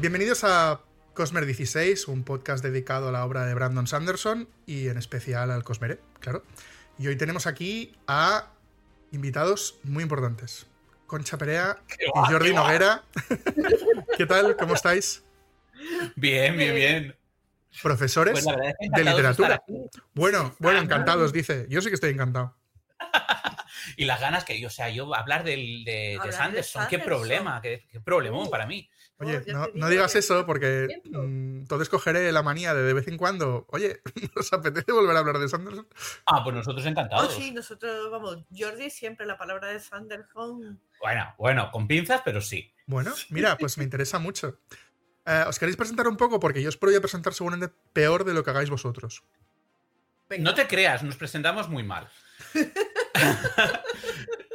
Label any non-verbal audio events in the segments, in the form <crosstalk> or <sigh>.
Bienvenidos a Cosmer 16, un podcast dedicado a la obra de Brandon Sanderson y en especial al Cosmere, claro. Y hoy tenemos aquí a invitados muy importantes. Concha Perea y Jordi Noguera. <laughs> ¿Qué tal? ¿Cómo estáis? Bien, bien, bien. Profesores Pues es que de literatura. Bueno, bueno, Ah, encantados, dice. Yo sí que estoy encantado. <laughs> Y las ganas que yo, o sea, yo hablar del, de, de Hablar de Sanderson, qué problema, qué, qué problemón Uh. para mí. Oye, Oh, no, digas eso porque tiempo. mm, entonces cogeré la manía de de vez en cuando. Oye, <laughs> ¿os apetece volver a hablar de Sanderson? Ah, pues nosotros Oh, encantados. sí, nosotros, vamos, Jordi siempre la palabra de Sanderson. Bueno, bueno, con pinzas, pero sí. Bueno, <laughs> mira, pues me interesa mucho. Eh, ¿Os queréis presentar un poco? Porque yo os voy a presentar seguramente peor de lo que hagáis vosotros. Venga. No te creas, nos presentamos muy mal. <laughs>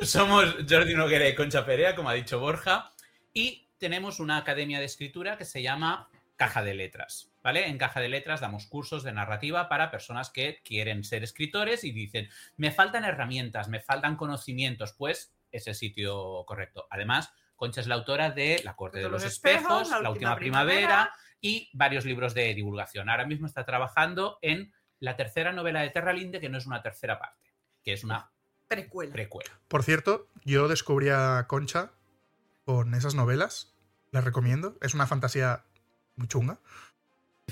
Somos Jordi Noguera y Concha Perea, como ha dicho Borja, y tenemos una academia de escritura que se llama Caja de Letras. ¿Vale? En Caja de Letras damos cursos de narrativa para personas que quieren ser escritores y dicen, me faltan herramientas, me faltan conocimientos, pues es el sitio correcto. Además, Concha es la autora de La Corte de los Espejos, La Última Primavera y varios libros de divulgación. Ahora mismo está trabajando en la tercera novela de Terralinde, que no es una tercera parte, que es una Precuela. precuela. Por cierto, yo descubrí a Concha con esas novelas. Las recomiendo. Es una fantasía muy chunga.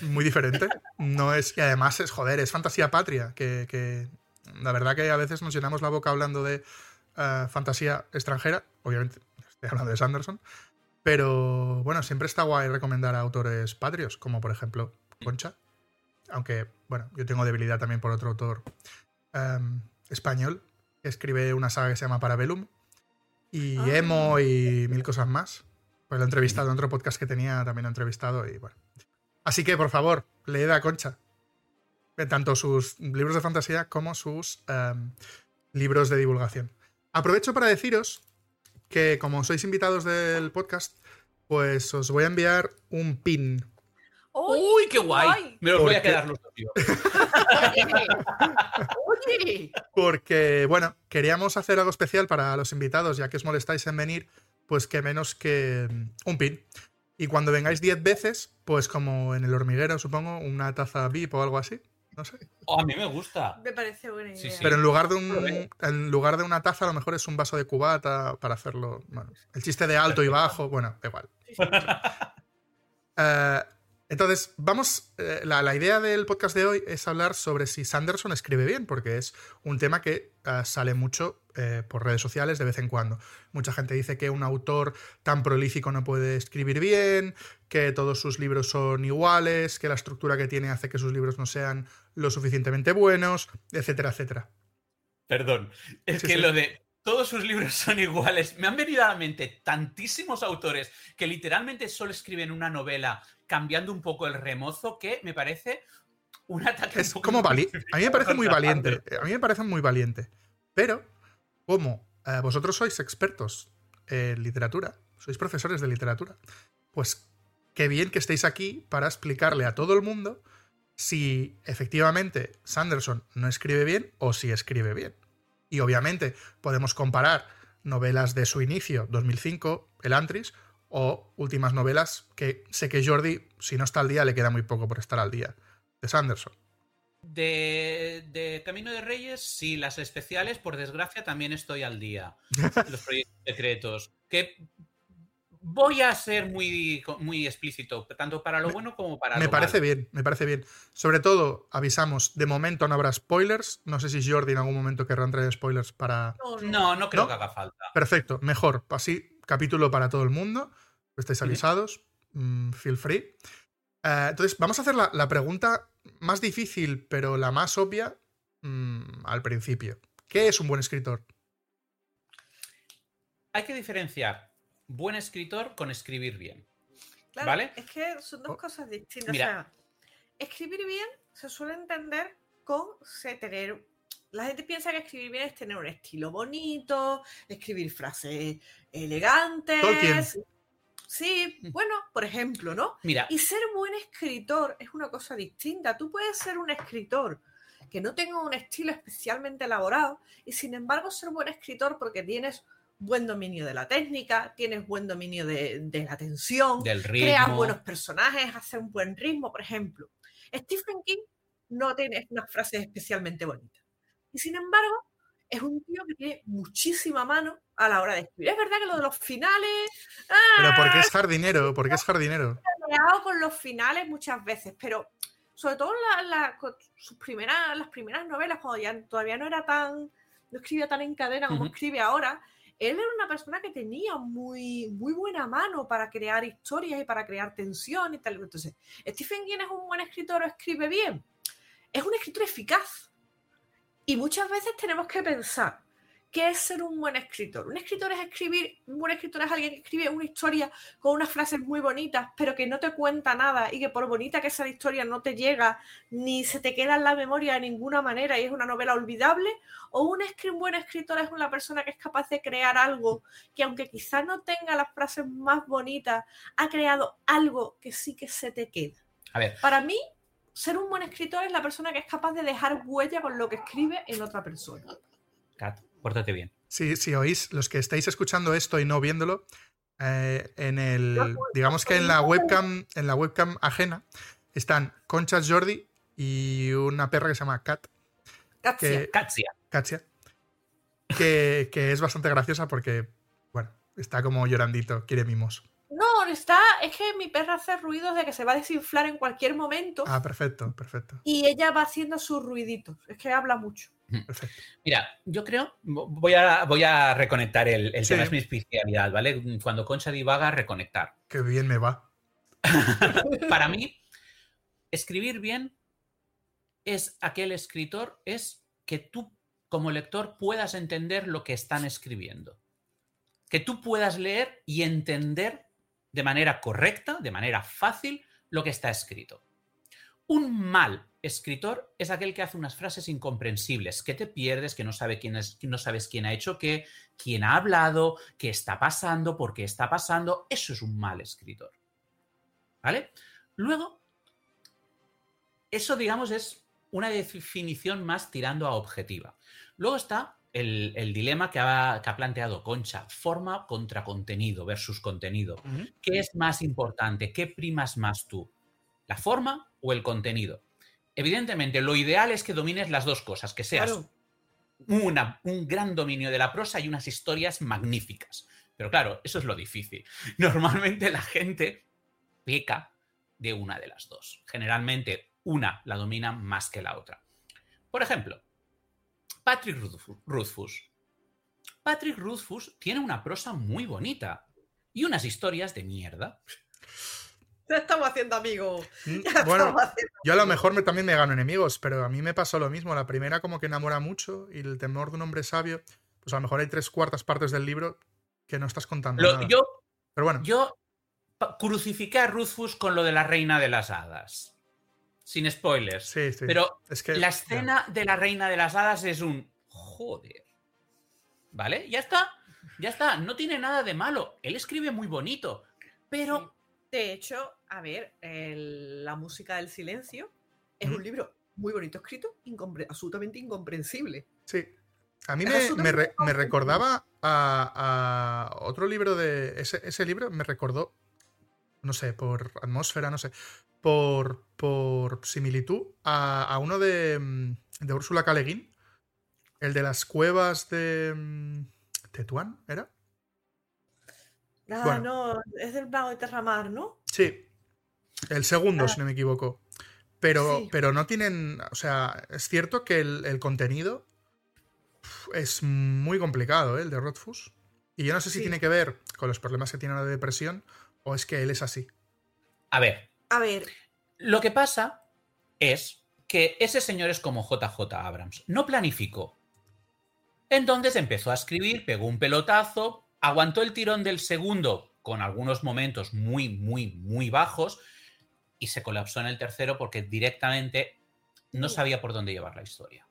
Muy diferente. No es. Y además es, joder, es fantasía patria. Que, que la verdad que a veces nos llenamos la boca hablando de eh, fantasía extranjera. Obviamente, estoy hablando de Sanderson. Pero bueno, siempre está guay recomendar a autores patrios, como por ejemplo Concha. Aunque, bueno, yo tengo debilidad también por otro autor em, español que escribe una saga que se llama Parabellum. Y Ah. Emo y mil cosas más. Pues lo he entrevistado en otro podcast que tenía, también lo he entrevistado y bueno. Así que, por favor, leed a Concha. Eh, Tanto sus libros de fantasía como sus em, libros de divulgación. Aprovecho para deciros que, como sois invitados del podcast, pues os voy a enviar un pin. ¡Uy! ¡Uy, qué guay! guay! Me los voy a quedar los dos, tío. Oye, Porque, bueno, queríamos hacer algo especial para los invitados, ya que os molestáis en venir, pues que menos que mm, un pin. Y cuando vengáis 10 veces, pues como en el hormiguero, supongo, una taza VIP o algo así. No sé. Oh, a mí me gusta. me parece buena idea. sí. Pero en lugar de un en lugar de una taza, a lo mejor es un vaso de cubata para hacerlo. Bueno, el chiste de alto y bajo, bueno, da igual. Sí, sí. <laughs> Entonces, vamos. eh, la, la idea del podcast de hoy es hablar sobre si Sanderson escribe bien, porque es un tema que eh, sale mucho eh, por redes sociales de vez en cuando. Mucha gente dice que un autor tan prolífico no puede escribir bien, que todos sus libros son iguales, que la estructura que tiene hace que sus libros no sean lo suficientemente buenos, etcétera, etcétera. Perdón. Es Sí, que sí. lo de todos sus libros son iguales. Me han venido a la mente tantísimos autores que literalmente solo escriben una novela cambiando un poco el remozo que me parece un ataque. Es como valiente. injustificado A mí me parece muy valiente. A mí me parece muy valiente. Pero, como eh, vosotros sois expertos en literatura, sois profesores de literatura, pues qué bien que estéis aquí para explicarle a todo el mundo si efectivamente Sanderson no escribe bien o si escribe bien. Y obviamente podemos comparar novelas de su inicio, 2005, El Antris, o últimas novelas que sé que Jordi, si no está al día, le queda muy poco por estar al día, de Sanderson. De, de Camino de Reyes, sí, las especiales, por desgracia, también estoy al día. <laughs> Los proyectos secretos. Que voy a ser muy, muy explícito, tanto para lo bueno como para Me lo parece malo. bien, me parece bien. Sobre todo, avisamos, de momento no habrá spoilers. No sé si Jordi en algún momento querrá traer spoilers para... No, no. Creo ¿No? que haga falta. Perfecto, mejor. Así, capítulo para todo el mundo. Estáis avisados. mm, feel free. Eh, entonces, vamos a hacer la, la pregunta más difícil, pero la más obvia mm, al principio. ¿Qué es un buen escritor? Hay que diferenciar buen escritor con escribir bien. Claro, ¿Vale? Es que son dos cosas distintas. Mira. O sea, escribir bien se suele entender con se tener. La gente piensa que escribir bien es tener un estilo bonito, escribir frases elegantes. Tolkien. Sí, Mm. bueno, por ejemplo, ¿no? Mira, Y ser buen escritor es una cosa distinta. Tú puedes ser un escritor que no tenga un estilo especialmente elaborado y sin embargo ser buen escritor porque tienes buen dominio de la técnica, tienes buen dominio de, de la tensión, Del creas ritmo. buenos personajes, haces un buen ritmo, por ejemplo. Stephen King no tiene unas frases especialmente bonitas. Y sin embargo, es un tío que tiene muchísima mano a la hora de escribir. Es verdad que lo de los finales... Pero ¡ah! porque es jardinero, porque es jardinero. peleado con los finales muchas veces, pero sobre todo la- sus primeras, las primeras novelas, cuando ya todavía no era tan, no escribía tan en cadena como escribe ahora, él era una persona que tenía muy, muy buena mano para crear historias y para crear tensión y tal. Entonces, Stephen King es un buen escritor o escribe bien. Es un escritor eficaz. Y muchas veces tenemos que pensar, ¿qué es ser un buen escritor? Un escritor es escribir, un buen escritor es alguien que escribe una historia con unas frases muy bonitas, pero que no te cuenta nada y que por bonita que sea la historia no te llega ni se te queda en la memoria de ninguna manera y es una novela olvidable, o un, buen escritor es una persona que es capaz de crear algo que aunque quizás no tenga las frases más bonitas, ha creado algo que sí que se te queda. A ver, Para mí, ser un buen escritor es la persona que es capaz de dejar huella con lo que escribe en otra persona. Kat, pórtate bien. Si, si oís, los que estáis escuchando esto y no viéndolo, eh, en el. Digamos que en la webcam, en la webcam ajena, están Concha Jordi y una perra que se llama Kat, Katsia. que, Katsia. Katsia, que, que es bastante graciosa porque, bueno, está como llorandito, quiere mimos. No, está, es que mi perra hace ruidos de que se va a desinflar en cualquier momento Ah, perfecto, perfecto, y ella va haciendo sus ruiditos. Es que habla mucho. Perfecto. Mira, yo creo, voy a, voy a reconectar el, el Sí. tema, es mi especialidad, ¿vale? Cuando Concha divaga, reconectar. Qué bien me va. <laughs> Para mí, escribir bien es aquel escritor, es que tú como lector puedas entender lo que están escribiendo. Que tú puedas leer y entender de manera correcta, de manera fácil, lo que está escrito. Un mal escritor es aquel que hace unas frases incomprensibles, que te pierdes, que no, sabe quién es, que no sabes quién ha hecho qué, quién ha hablado, qué está pasando, por qué está pasando. Eso es un mal escritor. ¿Vale? Luego, eso, digamos, es una definición más tirando a objetiva. Luego está el, el dilema que ha, que ha planteado Concha, forma contra contenido versus contenido. ¿Qué es más importante? ¿Qué primas más tú? ¿La forma o el contenido? Evidentemente, lo ideal es que domines las dos cosas, que seas Claro. una- un gran dominio de la prosa y unas historias magníficas. Pero claro, eso es lo difícil. <laughs> Normalmente la gente peca de una de las dos. Generalmente una la domina más que la otra. Por ejemplo, Patrick Rothfu- Rothfuss. Patrick Rothfuss tiene una prosa muy bonita y unas historias de mierda. Ya estamos haciendo amigos. Mm, <laughs> Ya Bueno, estamos haciendo yo a lo mejor me, también me gano enemigos, pero a mí me pasó lo mismo. La primera como que enamora mucho y el temor de un hombre sabio, pues a lo mejor hay tres cuartas partes del libro que no estás contando Lo- nada. yo Pero bueno, Yo crucifiqué a Rothfuss con lo de la reina de las hadas. Sin spoilers. sí, sí. Pero es que, la ya. escena de la reina de las hadas es un joder. ¿Vale? Ya está. Ya está. No tiene nada de malo. Él escribe muy bonito. Pero De hecho, a ver, el- La música del silencio es un libro muy bonito escrito, incompre- absolutamente incomprensible. Sí. A mí me, me, re- me recordaba a, a otro libro de. Ese, ese libro me recordó, no sé, por atmósfera, no sé, por, por similitud a, a uno de, mm, de Úrsula K. Le Guin, el de las cuevas de. mm, ¿Tetuán? ¿Era? Ah, Bueno. no, es del mago de Terramar, ¿no? Sí. El segundo, Ah. si no me equivoco. Pero, Sí. pero no tienen. O sea, es cierto que el, el contenido es muy complicado, ¿eh? el de Rothfuss. Y yo no sé si Sí. tiene que ver con los problemas que tiene la depresión o es que él es así. a ver, A ver, lo que pasa es que ese señor es como JJ Abrams. No planificó. Entonces empezó a escribir, pegó un pelotazo, aguantó el tirón del segundo con algunos momentos muy, muy, muy bajos y se colapsó en el tercero porque directamente no sabía por dónde llevar la historia.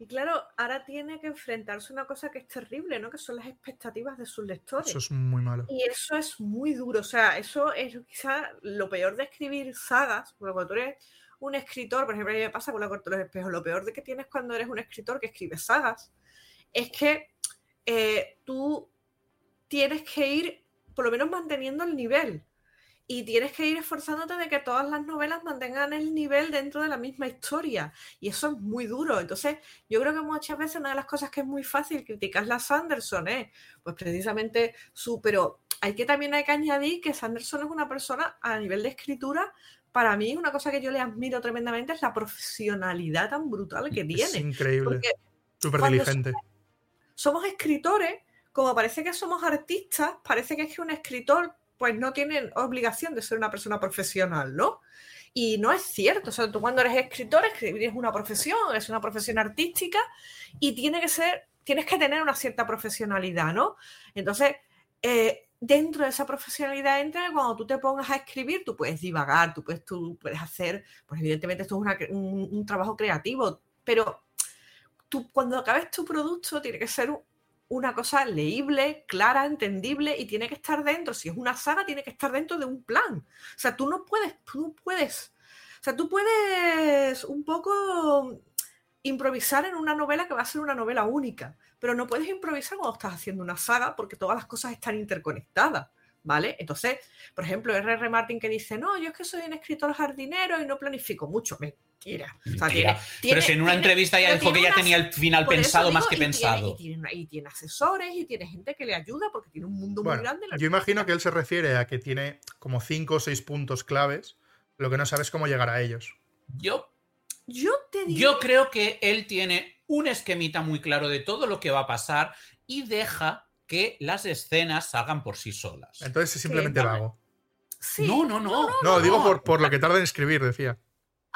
y claro, ahora tiene que enfrentarse a una cosa que es terrible, ¿no? Que son las expectativas de sus lectores. Eso es muy malo. Y eso es muy duro. O sea, eso es quizá lo peor de escribir sagas. Porque cuando tú eres un escritor, por ejemplo, a mí me pasa con la corte de los espejos, lo peor de que tienes cuando eres un escritor que escribe sagas es que eh, tú tienes que ir por lo menos manteniendo el nivel y tienes que ir esforzándote de que todas las novelas mantengan el nivel dentro de la misma historia. Y eso es muy duro. Entonces, yo creo que muchas veces una de las cosas que es muy fácil criticar a Sanderson es, pues precisamente su, pero hay que también hay que añadir que Sanderson es una persona a nivel de escritura. Para mí, una cosa que yo le admiro tremendamente es la profesionalidad tan brutal que tiene. Es increíble. Súper diligente. Somos, somos escritores, como parece que somos artistas, parece que es que un escritor pues no tienen obligación de ser una persona profesional, ¿no? Y no es cierto, o sea, tú cuando eres escritor, escribir es una profesión, es una profesión artística y tiene que ser, tienes que tener una cierta profesionalidad, ¿no? Entonces, eh, dentro de esa profesionalidad entra cuando tú te pongas a escribir, tú puedes divagar, tú puedes, tú puedes hacer, pues evidentemente esto es un, un, trabajo creativo, pero tú cuando acabes tu producto tiene que ser una cosa leíble, clara, entendible y tiene que estar dentro. Si es una saga, tiene que estar dentro de un plan. O sea, tú no puedes, tú no puedes. O sea, tú puedes un poco improvisar en una novela que va a ser una novela única, pero no puedes improvisar cuando estás haciendo una saga porque todas las cosas están interconectadas. ¿Vale? Entonces, por ejemplo, R.R. Martin que dice, no, yo es que soy un escritor jardinero y no planifico mucho. Mentira. Pero si en una entrevista ya dijo que ya tenía el final pensado más que pensado. y, tiene, asesores y tiene gente que le ayuda porque tiene un mundo muy grande. Yo imagino que él se refiere a que tiene como cinco o seis puntos claves, lo que no sabes cómo llegar a ellos. Yo, yo, te digo... yo creo que él tiene un esquemita muy claro de todo lo que va a pasar y deja que las escenas salgan por sí solas. Entonces es simplemente vago. No, no, no. No, digo por, por, lo que tarda en escribir, decía.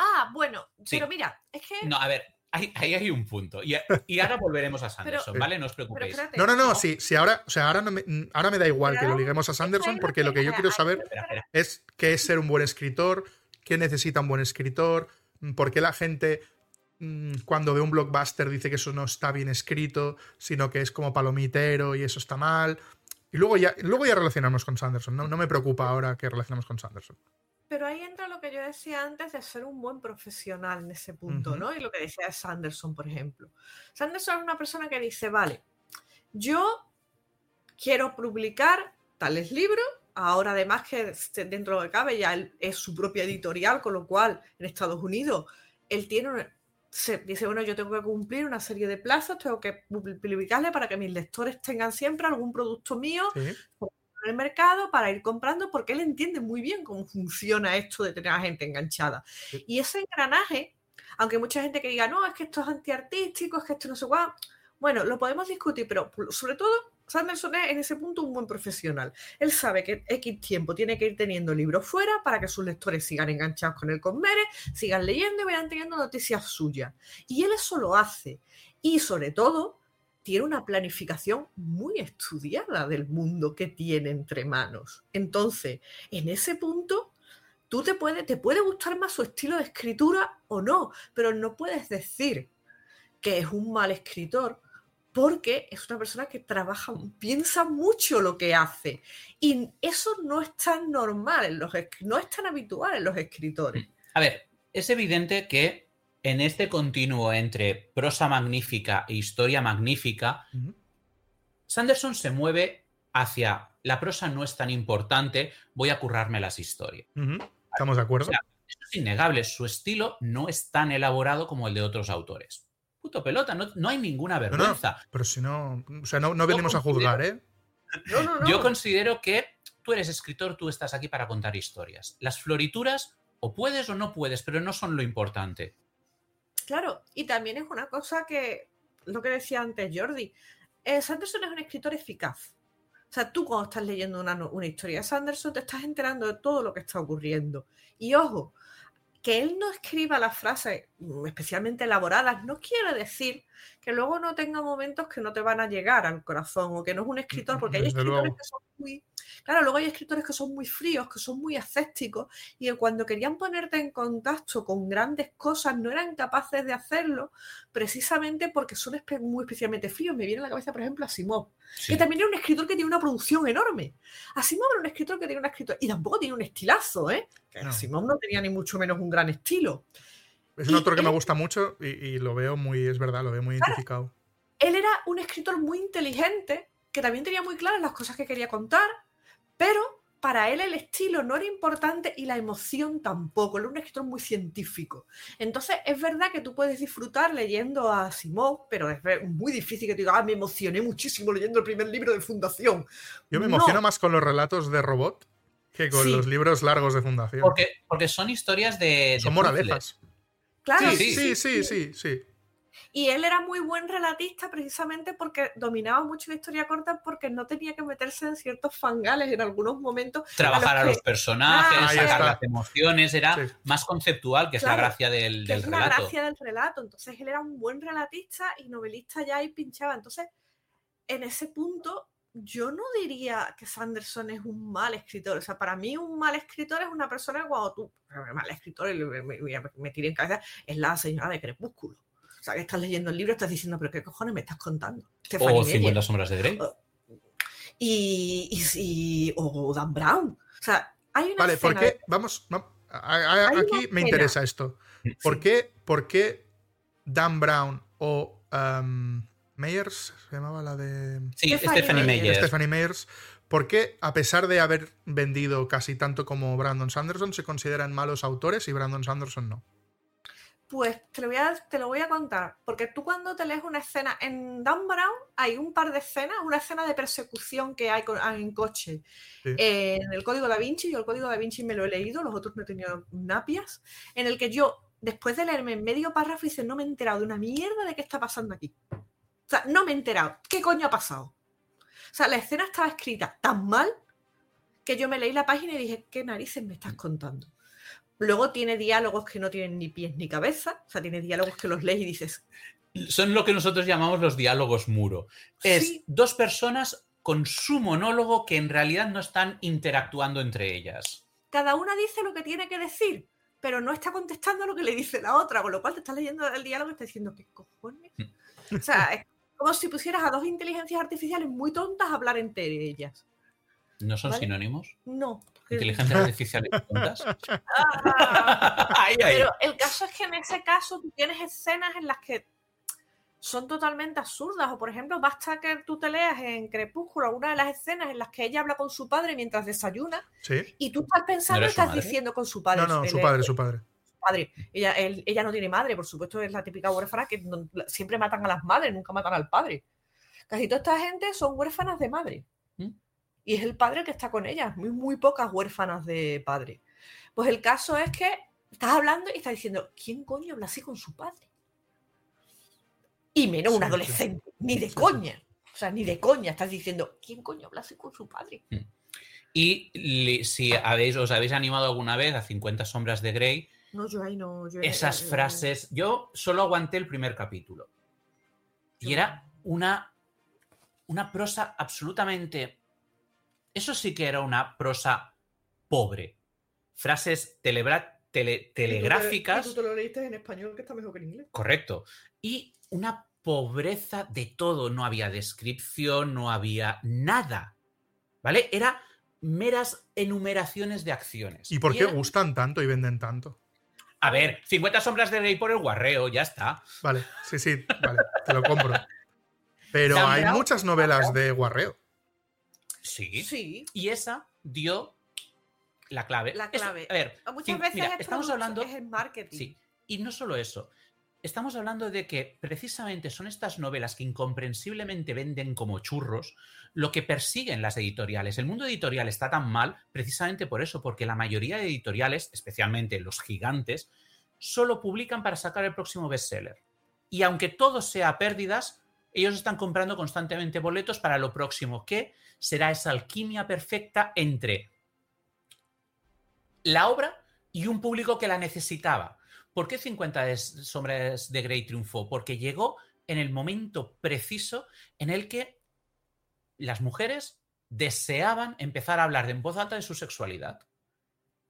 Ah, bueno, pero mira, es que. No, a ver, ahí, hay un punto. Y, y ahora volveremos a <laughs> Sanderson, ¿vale? No os preocupéis. no, no, no, sí, sí, ahora, o sea, ahora, me, ahora me da igual que lo liguemos a Sanderson, porque lo que yo quiero saber es qué es ser un buen escritor, qué necesita un buen escritor, por qué la gente Mm, cuando ve un blockbuster dice que eso no está bien escrito, sino que es como palomitero y eso está mal. Y luego ya, luego ya relacionamos con Sanderson. No, no me preocupa ahora que relacionamos con Sanderson. Pero ahí entra lo que yo decía antes de ser un buen profesional en ese punto, ¿no? Y lo que decía Sanderson, por ejemplo. Sanderson es una persona que dice, vale, yo quiero publicar tales libros, ahora además que dentro de lo que cabe ya es su propia editorial, con lo cual en Estados Unidos él tiene se dice, bueno, yo tengo que cumplir una serie de plazos, tengo que publicarle para que mis lectores tengan siempre algún producto mío en el mercado para ir comprando, porque él entiende muy bien cómo funciona esto de tener a gente enganchada. Y ese engranaje, aunque mucha gente que diga, no, es que esto es antiartístico, es que esto no se va, bueno, lo podemos discutir, pero sobre todo Sanderson es en ese punto un buen profesional. Él sabe que X tiempo tiene que ir teniendo libros fuera para que sus lectores sigan enganchados con el Conmere, sigan leyendo y vayan teniendo noticias suyas. Y él eso lo hace. Y sobre todo, tiene una planificación muy estudiada del mundo que tiene entre manos. Entonces, en ese punto, tú te puede, te puede gustar más su estilo de escritura o no, pero no puedes decir que es un mal escritor porque es una persona que trabaja, piensa mucho lo que hace. Y eso no es tan normal, en los, no es tan habitual en los escritores. A ver, es evidente que en este continuo entre prosa magnífica e historia magnífica, Sanderson se mueve hacia la prosa no es tan importante, voy a currarme las historias. ¿Estamos de acuerdo? es innegable, su estilo no es tan elaborado como el de otros autores puto pelota, no, hay ninguna vergüenza. pero si no, o sea, no, venimos a juzgar, ¿eh? Yo considero que tú eres escritor, tú estás aquí para contar historias. Las florituras, o puedes o no puedes, pero no son lo importante. Claro, y también es una cosa que, lo que decía antes Jordi, eh, Sanderson es un escritor eficaz. O sea, tú cuando estás leyendo una, una historia de Sanderson te estás enterando de todo lo que está ocurriendo. Y ojo, que él no escriba las frases mm, especialmente elaboradas no quiere decir que luego no tenga momentos que no te van a llegar al corazón o que no es un escritor, porque hay escritores que son muy... Claro, luego hay escritores que son muy fríos, que son muy escépticos y que cuando querían ponerte en contacto con grandes cosas no eran capaces de hacerlo precisamente porque son muy especialmente fríos. Me viene a la cabeza, por ejemplo, Asimov, que también era un escritor que tiene una producción enorme. Asimov era un escritor que tiene una escritura y tampoco tiene un estilazo, ¿eh? Asimov no tenía ni mucho menos un gran estilo. Es un autor que me gusta mucho y, lo veo muy, es verdad, lo veo muy identificado. él era un escritor muy inteligente, que también tenía muy claras las cosas que quería contar, pero para él el estilo no era importante y la emoción tampoco. Él era un escritor muy científico. Entonces, es verdad que tú puedes disfrutar leyendo a Simón, pero es muy difícil que te diga, ah, me emocioné muchísimo leyendo el primer libro de Fundación. Yo me emociono más con los relatos de robot que con los libros largos de Fundación. Porque, porque son historias de. son moralejas. Claro, sí, sí, sí, sí, sí. Y él era muy buen relatista precisamente porque dominaba mucho la historia corta porque no tenía que meterse en ciertos fangales en algunos momentos. Trabajar a los, personajes, ah, sacar las emociones, era más conceptual, que es la gracia del, que es relato. La gracia del relato. Entonces él era un buen relatista y novelista ya y pinchaba. Entonces, en ese punto, yo no diría que Sanderson es un mal escritor. O sea, para mí un mal escritor es una persona cuando tú, mal escritor, me, me, me tiré en cabeza, es la señora de Crepúsculo. O sea, que estás leyendo el libro, estás diciendo, pero ¿qué cojones me estás contando? o 50 sombras de Grey. Y, y, o Dan Brown. O sea, hay una Vale, ¿por qué? Vamos, aquí me interesa esto. ¿Por qué, ¿Por qué Dan Brown o um, Meyers, se llamaba la de... Sí, Stephanie Meyers. Stephanie Meyers. ¿Por qué, a pesar de haber vendido casi tanto como Brandon Sanderson, se consideran malos autores y Brandon Sanderson no? Pues te lo, voy a, te lo voy a contar, porque tú cuando te lees una escena en Dan Brown hay un par de escenas, una escena de persecución que hay en coche en el Código da Vinci, yo el Código da Vinci me lo he leído, los otros no he tenido napias, en el que yo, después de leerme en medio párrafo, dice, no me he enterado de una mierda de qué está pasando aquí. O sea, no me he enterado. ¿Qué coño ha pasado? O sea, la escena estaba escrita tan mal que yo me leí la página y dije, ¿qué narices me estás contando? Luego tiene diálogos que no tienen ni pies ni cabeza, o sea, tiene diálogos que los lees y dices... Son lo que nosotros llamamos los diálogos muro. Es dos personas con su monólogo que en realidad no están interactuando entre ellas. Cada una dice lo que tiene que decir, pero no está contestando lo que le dice la otra, con lo cual te estás leyendo el diálogo y estás diciendo, ¿qué cojones? Mm. o sea, es como si pusieras a dos inteligencias artificiales muy tontas a hablar entre ellas. ¿No son sinónimos? No. Inteligencia <laughs> artificial tontas. Ah, pero el caso es que en ese caso tú tienes escenas en las que son totalmente absurdas. O por ejemplo, basta que tú te leas en Crepúsculo alguna de las escenas en las que ella habla con su padre mientras desayuna. Y tú estás pensando, estás diciendo con su padre. No, no, su padre, su padre. Padre. Ella, ella no tiene madre, por supuesto, es la típica huérfana que siempre matan a las madres, nunca matan al padre. Casi toda esta gente son huérfanas de madre y es el padre que está con ellas, muy, muy pocas huérfanas de padre. Pues el caso es que estás hablando y estás diciendo, ¿quién coño habla así con su padre? Y menos un adolescente, ni de coña. O sea, ni de coña estás diciendo, ¿quién coño habla así con su padre? Mm. Y si habéis, os habéis animado alguna vez a 50 sombras de Grey, no, yo ahí no. esas frases, yo solo aguanté el primer capítulo. Y era una, una prosa absolutamente eso sí que era una prosa pobre. Frases telegráficas. ¿Y tú, te lo leíste en español, que está mejor que en inglés. Correcto. Y una pobreza de todo. No había descripción, no había nada. ¿Vale? Era meras enumeraciones de acciones. ¿Y por qué gustan tanto y venden tanto? A ver, 50 sombras de ley por el guarreo, ya está. Vale, sí, sí, vale, te lo compro. Pero hay muchas novelas de guarreo. Sí. Sí. Y esa dio la clave. La clave. a ver, muchas veces estamos hablando. Es el marketing. Sí. Y no solo eso. Estamos hablando de que precisamente son estas novelas que incomprensiblemente venden como churros lo que persiguen las editoriales. El mundo editorial está tan mal precisamente por eso, porque la mayoría de editoriales, especialmente los gigantes, solo publican para sacar el próximo bestseller. Y aunque todo sea pérdidas, ellos están comprando constantemente boletos para lo próximo, que será esa alquimia perfecta entre la obra y un público que la necesitaba. ¿Por qué 50 sombras de Grey triunfó? Porque llegó en el momento preciso en el que las mujeres deseaban empezar a hablar en voz alta de su sexualidad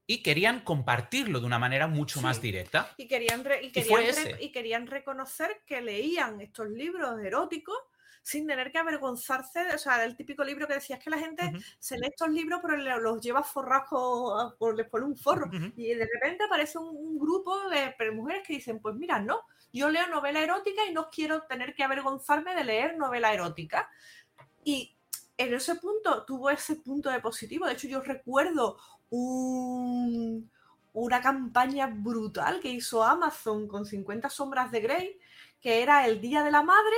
y querían compartirlo de una manera mucho más directa. Y querían, y, querían y querían reconocer que leían estos libros eróticos sin tener que avergonzarse. O sea, el típico libro que decías que la gente se lee estos libros, pero los lleva forrados, por, les pone un forro. Ujú. Y de repente aparece un, un grupo de mujeres que dicen, pues mira, no, yo leo novela erótica y no quiero tener que avergonzarme de leer novela erótica. Y en ese punto tuvo ese punto de positivo. De hecho, yo recuerdo un- una campaña brutal que hizo Amazon con 50 sombras de Grey, que era el Día de la Madre.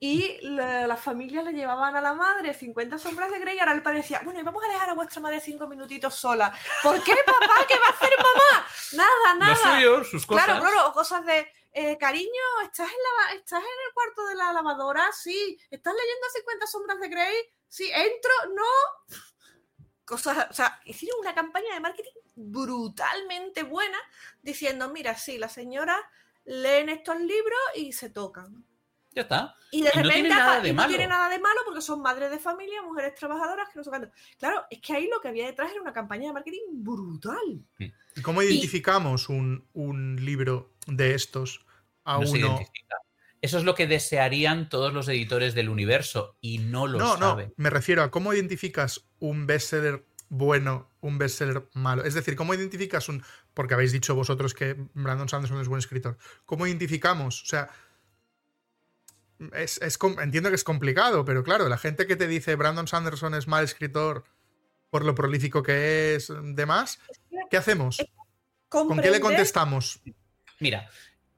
Y la- las familias le llevaban a la madre 50 sombras de Grey y ahora el padre decía, bueno, y vamos a dejar a vuestra madre cinco minutitos sola. ¿Por qué, papá? ¿Qué va a hacer mamá? Nada, nada. Suyo, sus cosas. Claro, claro, cosas de, eh, cariño, ¿estás en, la, ¿estás en el cuarto de la lavadora? Sí. ¿Estás leyendo 50 sombras de Grey? Sí. ¿Entro? No. Cosas, o sea, hicieron una campaña de marketing brutalmente buena diciendo, mira, sí, la señora leen estos libros y se tocan. Ya está. Y de Y no repente tiene nada de y no malo. tiene nada de malo porque son madres de familia, mujeres trabajadoras que no sé cuánto. Claro, es que ahí lo que había detrás era una campaña de marketing brutal. ¿Y ¿Cómo identificamos un, un libro de estos a No se uno? identifica. Eso es lo que desearían todos los editores del universo y no lo No, no, saben. me refiero a cómo identificas un bestseller bueno, un bestseller malo. Es decir, ¿cómo identificas un... Porque habéis dicho vosotros que Brandon Sanderson es buen escritor. ¿Cómo identificamos? O sea, es, es entiendo que es complicado, pero claro, la gente que te dice Brandon Sanderson es mal escritor por lo prolífico que es, demás, ¿qué hacemos? ¿Con qué le contestamos? Mira,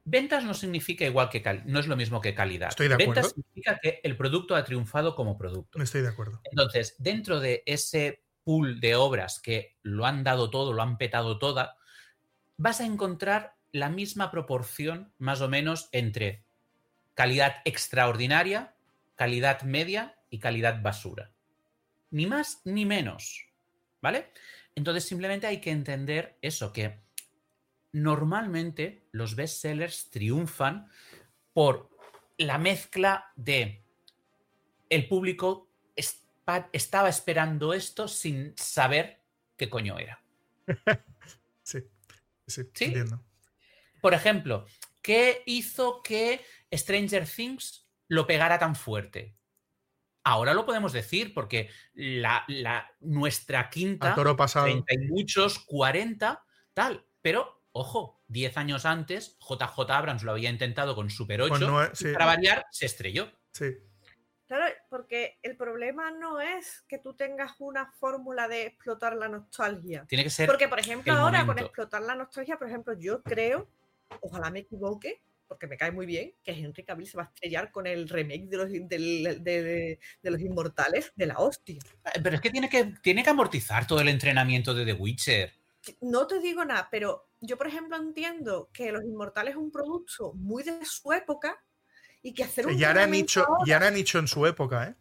ventas no significa igual que no es lo mismo que calidad. Estoy de Ventas acuerdo. significa que el producto ha triunfado como producto. Estoy de acuerdo. Entonces, dentro de ese pool de obras que lo han dado todo, lo han petado toda, vas a encontrar la misma proporción, más o menos, entre calidad extraordinaria, calidad media y calidad basura. Ni más ni menos. ¿Vale? Entonces, simplemente hay que entender eso, que normalmente los bestsellers triunfan por la mezcla de el público estaba esperando esto sin saber qué coño era. <laughs> Sí, sí, Sí. entiendo. Por ejemplo, ¿qué hizo que Stranger Things lo pegara tan fuerte? Ahora lo podemos decir porque la, la- nuestra quinta, A toro pasado. 30 y muchos, 40, tal. Pero, ojo, 10 años antes, JJ Abrams lo había intentado con Super 8 Con nue- y sí. para variar se estrelló. Sí. Claro, porque el problema no es que tú tengas una fórmula de explotar la nostalgia. Tiene que ser Porque, por ejemplo, el ahora con explotar la nostalgia, por ejemplo, yo creo, ojalá me equivoque, porque me cae muy bien, que Henry Cavill se va a estrellar con el remake de los, de, de los Inmortales de la hostia. Eh, Pero es que tiene que, tiene que amortizar todo el entrenamiento de The Witcher. No te digo nada, pero yo, por ejemplo, entiendo que Los Inmortales es un producto muy de su época y que hacer un Ya nicho, ahora- ya era nicho en su época, ¿eh?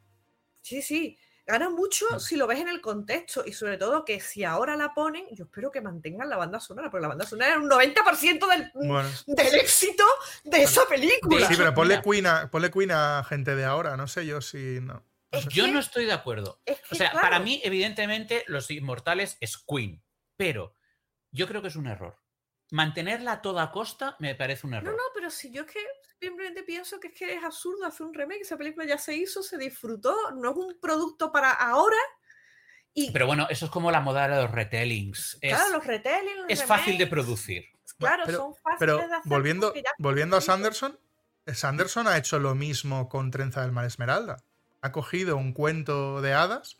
Sí, sí. Gana mucho Mm. si lo ves en el contexto y sobre todo que si ahora la ponen, yo espero que mantengan la banda sonora, porque la banda sonora es un 90% del, Bueno. del éxito de esa película. Sí, pero ponle. Queen, a, ponle Queen a gente de ahora, no sé yo si no. Es Yo que- no estoy de acuerdo. es O sea, claro, para mí, evidentemente, Los Inmortales es Queen. Pero yo creo que es un error. Mantenerla a toda costa me parece un error. No, no, pero si yo es que simplemente pienso que es que es absurdo hacer un remake, esa película ya se hizo, se disfrutó, no es un producto para ahora. Y Pero bueno, eso es como la moda de los retellings. Es, claro, los retelling, los es fácil de producir. Claro, Pero- son fáciles Pero de hacer. volviendo, volviendo a Sanderson, Sanderson ha hecho lo mismo con Trenza del Mar Esmeralda. Ha cogido un cuento de hadas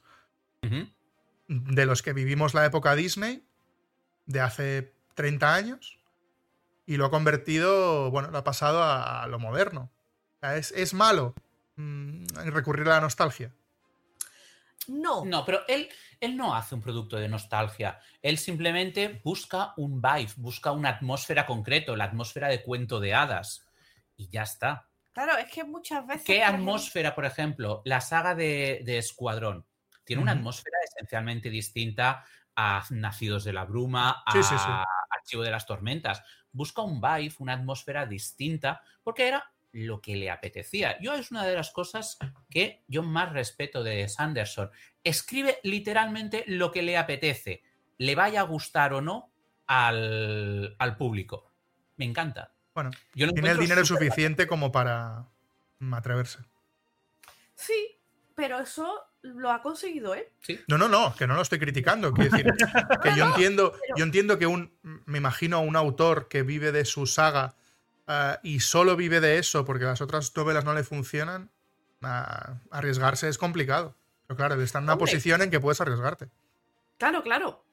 de los que vivimos la época Disney de hace 30 años y lo ha convertido, bueno, lo ha pasado a, a lo moderno. O sea, es, es malo mm, recurrir a la nostalgia. No, No, pero él, él no hace un producto de nostalgia. Él simplemente busca un vibe, busca una atmósfera concreto, la atmósfera de cuento de hadas. Y ya está. claro, es que muchas veces. ¿Qué atmósfera, por ejemplo, la saga de, de Escuadrón? Tiene una atmósfera esencialmente distinta a Nacidos de la Bruma, a Sí, sí, sí. Archivo de las Tormentas. Busca un vibe, una atmósfera distinta, porque era lo que le apetecía. Yo es una de las cosas que yo más respeto de Sanderson. Escribe literalmente lo que le apetece, le vaya a gustar o no al, al público. Me encanta. Bueno, Yo tiene el dinero suficiente como para mm, atreverse. Sí, pero eso lo ha conseguido él. Sí. No, no, no, que no lo estoy criticando. Quiero decir, <laughs> que yo entiendo, pero- yo entiendo que un, me imagino un autor que vive de su saga ah, y solo vive de eso porque las otras novelas no le funcionan, arriesgarse es complicado. Pero claro, está en una Hombre. posición en que puedes arriesgarte. Claro, claro.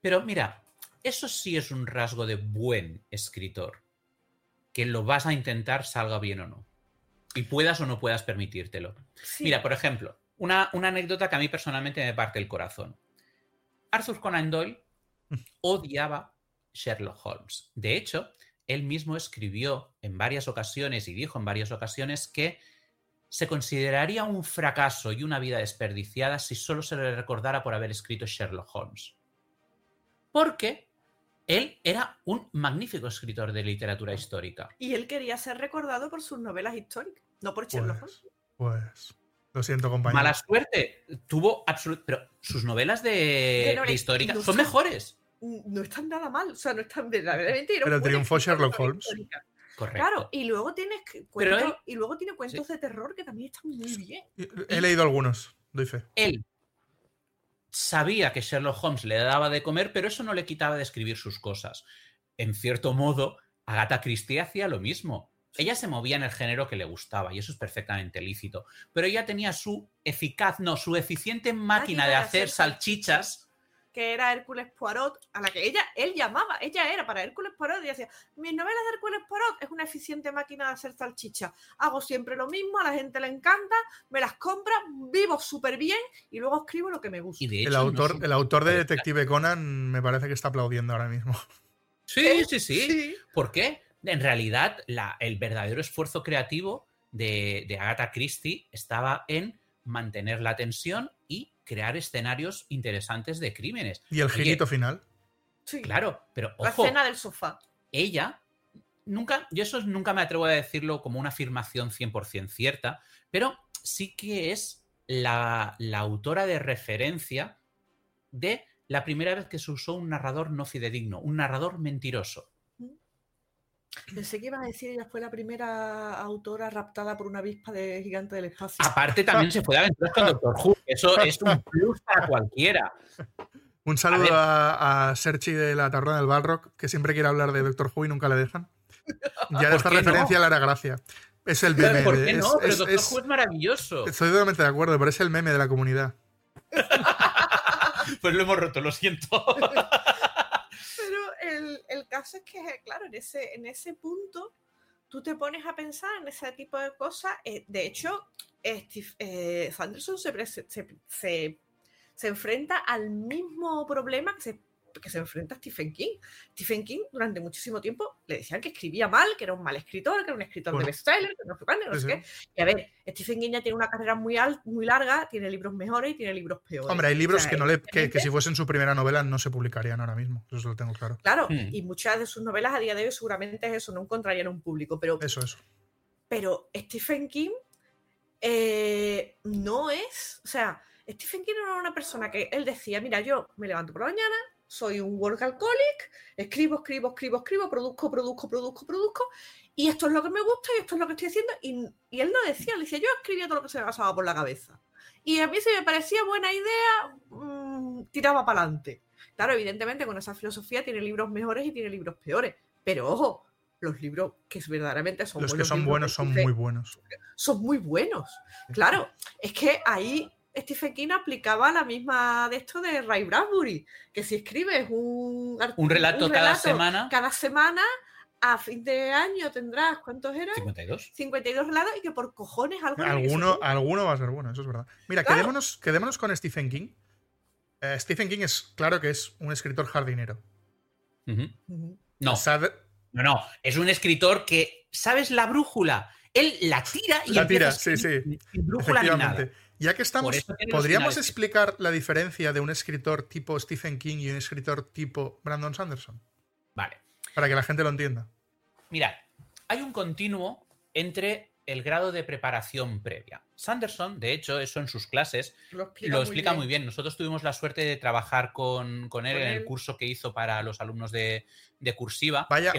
Pero mira, eso sí es un rasgo de buen escritor. Que lo vas a intentar salga bien o no. Y puedas o no puedas permitírtelo. Sí. Mira, por ejemplo, una, una anécdota que a mí personalmente me parte el corazón. Arthur Conan Doyle <laughs> odiaba Sherlock Holmes. De hecho, él mismo escribió en varias ocasiones y dijo en varias ocasiones que se consideraría un fracaso y una vida desperdiciada si solo se le recordara por haber escrito Sherlock Holmes. Porque él era un magnífico escritor de literatura histórica. Y él quería ser recordado por sus novelas históricas, no por Sherlock Holmes. Pues, pues, lo siento, compañero. Mala suerte. Tuvo absoluto. Pero sus novelas de, Pero de le- histórica no son son- mejores. No están nada mal, o sea, no están verdaderamente. Pero triunfó Sherlock Holmes. histórica. Correcto. Claro, y luego tienes cuentos- él- y luego tiene cuentos de terror que también están muy bien. He leído algunos, doy fe. Él sabía que Sherlock Holmes le daba de comer, pero eso no le quitaba de escribir sus cosas. En cierto modo, Agatha Christie hacía lo mismo. Ella se movía en el género que le gustaba y eso es perfectamente lícito. Pero ella tenía su eficaz, no, su eficiente máquina de hacer salchichas. Que era Hércules Poirot, a la que ella, él llamaba, ella era para Hércules Poirot y decía, mis novelas de Hércules Poirot es una eficiente máquina de hacer salchicha. Hago siempre lo mismo, a la gente le encanta, me las compra, vivo súper bien y luego escribo lo que me gusta. Y de hecho, El no autor, el autor de Detective Conan me parece que está aplaudiendo ahora mismo. Sí, sí, sí. ¿Por qué? En realidad, la- el verdadero esfuerzo creativo de, de Agatha Christie estaba en mantener la tensión y crear escenarios interesantes de crímenes. Y el girito final. Sí. Claro, pero La escena del sofá. ella nunca, yo eso nunca me atrevo a decirlo como una afirmación 100% cierta, pero sí que es la, la autora de referencia de la primera vez que se usó un narrador no fidedigno, un narrador mentiroso. Pensé que ibas a decir ella fue la primera autora raptada por una avispa de gigante del espacio. Aparte, también se puede aventurar con Doctor Who. Eso es un plus para cualquiera. Un saludo a, a Serchi de la Taberna del Balrock, que siempre quiere hablar de Doctor Who y nunca le dejan. <laughs> Ya de esta qué no? referencia le hará gracia. Es el meme. ¿Por qué es- no? Pero es- Doctor es- Who es maravilloso. Estoy totalmente de acuerdo, pero es el meme de la comunidad. <laughs> Pues lo hemos roto, lo siento. <laughs> El, el caso es que, claro, en ese, en ese punto tú te pones a pensar en ese tipo de cosas. eh, de hecho, Steve, eh, Sanderson se, se- se enfrenta al mismo problema que se, que se enfrenta Stephen King. Stephen King durante muchísimo tiempo le decían que escribía mal, que era un mal escritor, que era un escritor Bueno. de bestseller, que no sé cuándo, no Sí, sé qué. Y a ver, Stephen King ya tiene una carrera muy, al- muy larga, tiene libros mejores y tiene libros peores. Hombre, hay libros O sea, que, no le, que, que evidentemente- si fuesen su primera novela no se publicarían ahora mismo. Eso lo tengo claro. Claro, Hmm. y muchas de sus novelas a día de hoy seguramente es eso, no encontrarían un público, pero, Eso, eso. pero Stephen King eh, no es, o sea, Stephen King era una persona que él decía, mira, yo me levanto por la mañana, soy un workaholic, escribo, escribo, escribo, escribo, produzco, produzco, produzco, produzco, y esto es lo que me gusta y esto es lo que estoy haciendo, y, y él no decía, él decía, yo escribía todo lo que se me pasaba por la cabeza. Y a mí si me parecía buena idea, mm, tiraba para adelante. Claro, evidentemente con esa filosofía tiene libros mejores y tiene libros peores. Pero ojo, los libros que verdaderamente son Los que buenos. son buenos son muy buenos. son muy buenos. Claro, es que ahí Stephen King aplicaba la misma de esto de Ray Bradbury, que si escribes un, art- Un relato cada relato semana. cada semana, a fin de año tendrás, ¿cuántos eran? 52. 52 relatos y que por cojones algo Alguno, bueno. alguno va a ser bueno, eso es verdad. Mira, Claro. quedémonos, quedémonos con Stephen King. Eh, Stephen King es, claro que es un escritor jardinero. No, Sabe- no, no. Es un escritor que, ¿sabes la brújula? Él la tira y La tira, a sí, Sin brújula ni nada. Ya que estamos, ¿podríamos explicar la diferencia de un escritor tipo Stephen King y un escritor tipo Brandon Sanderson? Vale. Para que la gente lo entienda. Mirad, hay un continuo entre el grado de preparación previa. Sanderson, de hecho, eso en sus clases Lo explica, lo muy, bien. muy bien. Nosotros tuvimos la suerte de trabajar con, con él Con en el él. curso que hizo para los alumnos de, de cursiva. Vaya,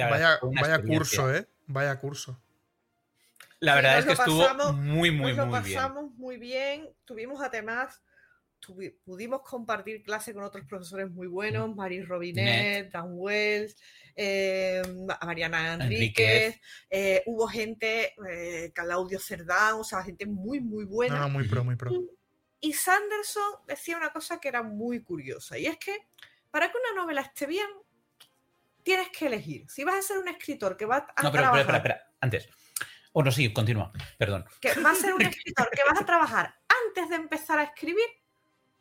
curso, ¿eh? Vaya curso. La verdad es que estuvo pasamos- muy, muy, Nos lo muy bien. pasamos muy bien. Tuvimos además, tuvi- pudimos compartir clase con otros profesores muy buenos, Maris Robinet, Dan Wells, eh, Mariana Enríquez, Enríquez. eh, hubo gente, eh, Claudio Cerdán, o sea, gente muy, muy buena. no, muy pro, muy pro. Y Sanderson decía una cosa que era muy curiosa, y es que para que una novela esté bien, tienes que elegir. Si vas a ser un escritor que va a No, pero, pero, trabajar espera, espera, antes. O no, sí, continúa, perdón. que va a ser un <laughs> escritor que vas a trabajar antes de empezar a escribir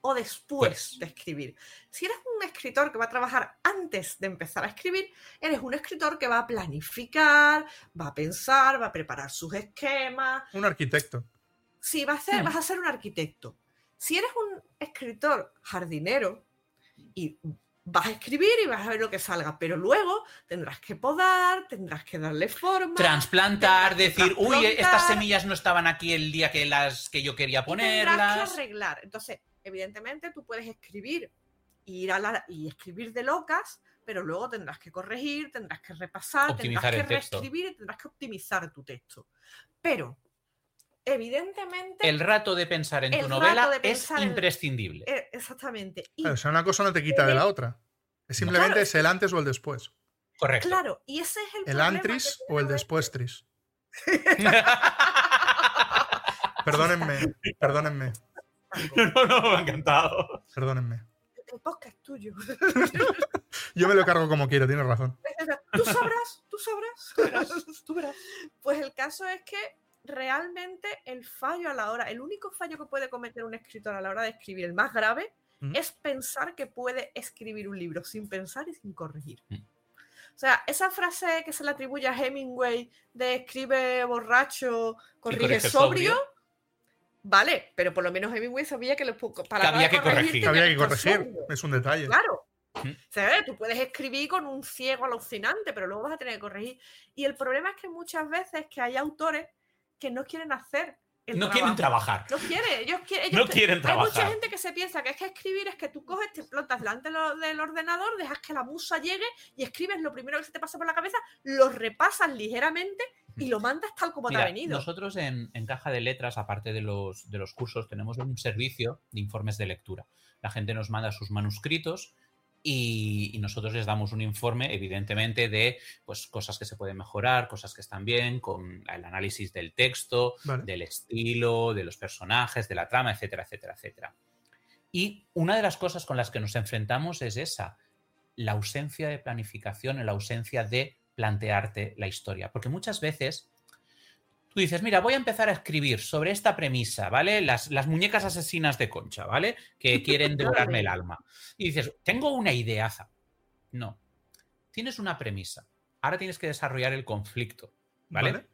o después Pues. de escribir. Si eres un escritor que va a trabajar antes de empezar a escribir, eres un escritor que va a planificar, va a pensar, va a preparar sus esquemas. Un arquitecto. Sí, vas a ser, Hmm. vas a ser un arquitecto. Si eres un escritor jardinero y vas a escribir y vas a ver lo que salga, pero luego tendrás que podar, tendrás que darle forma. Transplantar, decir, uy, estas trasplantar". semillas no estaban aquí el día que las que yo quería y tendrás que ponerlas. arreglar. Entonces, evidentemente, tú puedes escribir y ir a la, y escribir de locas, pero luego tendrás que corregir, tendrás que repasar, Optimizar tendrás que reescribir y tendrás que optimizar tu texto. Pero, evidentemente, El rato de pensar en tu novela es en- imprescindible. eh, exactamente. Y Claro, o sea, una cosa no te quita de la otra. Es simplemente Claro. es el antes o el después. Correcto. claro, y ese es el, El problema antris o el después tris. <laughs> Perdónenme, perdónenme, no, no, no, me ha encantado. perdónenme. El podcast es tuyo. <laughs> Yo me lo cargo como quiero, tienes razón. <laughs> Tú sabrás, tú sabrás. Tú verás. Pues el caso es que realmente el fallo a la hora, el único fallo que puede cometer un escritor a la hora de escribir, el más grave, Ujú. es pensar que puede escribir un libro sin pensar y sin corregir. Mm. O sea, esa frase que se le atribuye a Hemingway de escribe borracho, corrige sobrio, sobrio. vale, pero por lo menos Hemingway sabía que, los para Que había que corregir. Había que corregir, es un detalle. Claro. Mm. O sea, tú puedes escribir con un ciego alucinante, pero luego vas a tener que corregir. Y el problema es que muchas veces que hay autores que no quieren hacer el No quieren trabajar. No quieren, ellos quieren. No ellos quieren Hay mucha trabajar. gente que se piensa que es que escribir es que tú coges, te plantas delante lo- del ordenador, dejas que la musa llegue y escribes lo primero que se te pasa por la cabeza, lo repasas ligeramente y lo mandas tal como te ha venido. nosotros en, en Caja de Letras, aparte de los, de los cursos, tenemos un servicio de informes de lectura. La gente nos manda sus manuscritos y, y nosotros les damos un informe, evidentemente, de pues, cosas que se pueden mejorar, cosas que están bien, con el análisis del texto, Vale. del estilo, de los personajes, de la trama, etcétera, etcétera, etcétera. Y una de las cosas con las que nos enfrentamos es esa, la ausencia de planificación, la ausencia de plantearte la historia. Porque muchas veces tú dices, mira, voy a empezar a escribir sobre esta premisa, ¿vale? Las, las muñecas asesinas de Concha, ¿vale? Que <laughs> quieren devorarme el alma. Y dices, tengo una ideaza. No. Tienes una premisa. Ahora tienes que desarrollar el conflicto, ¿vale? Vale.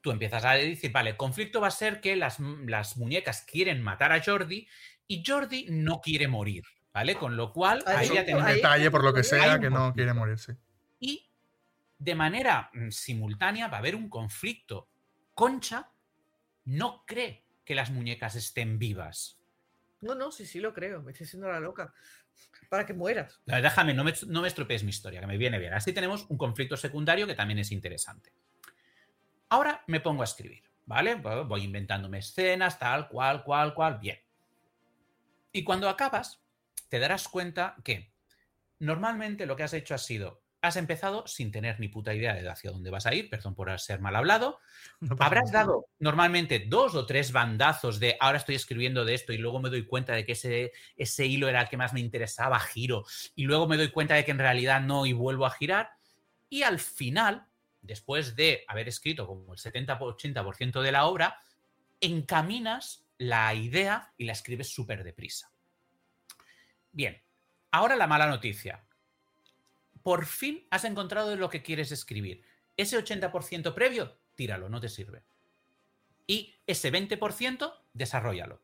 Tú empiezas a decir, vale, el conflicto va a ser que las, las muñecas quieren matar a Jordi y Jordi no quiere morir, ¿vale? Con lo cual, Ahí ya Un tenemos... ahí- detalle por lo que sea un que no quiere morirse. Y de manera mm, simultánea va a haber un conflicto. Concha no cree que las muñecas estén vivas. No, no, sí, sí lo creo. Me estoy haciendo la loca. Para que mueras. Déjame, no me, no me estropees mi historia, que me viene bien. Así tenemos un conflicto secundario que también es interesante. Ahora me pongo a escribir, ¿vale? Voy inventándome escenas, tal, cual, cual, cual, bien. Y cuando acabas, te darás cuenta que normalmente lo que has hecho ha sido, has empezado sin tener ni puta idea de hacia dónde vas a ir, perdón por ser mal hablado, <laughs> No Habrás nada. dado normalmente dos o tres bandazos de ahora estoy escribiendo de esto y luego me doy cuenta de que ese, ese hilo era el que más me interesaba, giro y luego me doy cuenta de que en realidad no y vuelvo a girar y al final, después de haber escrito como el 70-80% de la obra, encaminas la idea y la escribes súper deprisa. Bien, ahora la mala noticia. Por fin has encontrado lo que quieres escribir. Ese 80% previo, tíralo, no te sirve. Y ese 20%, desarrollalo.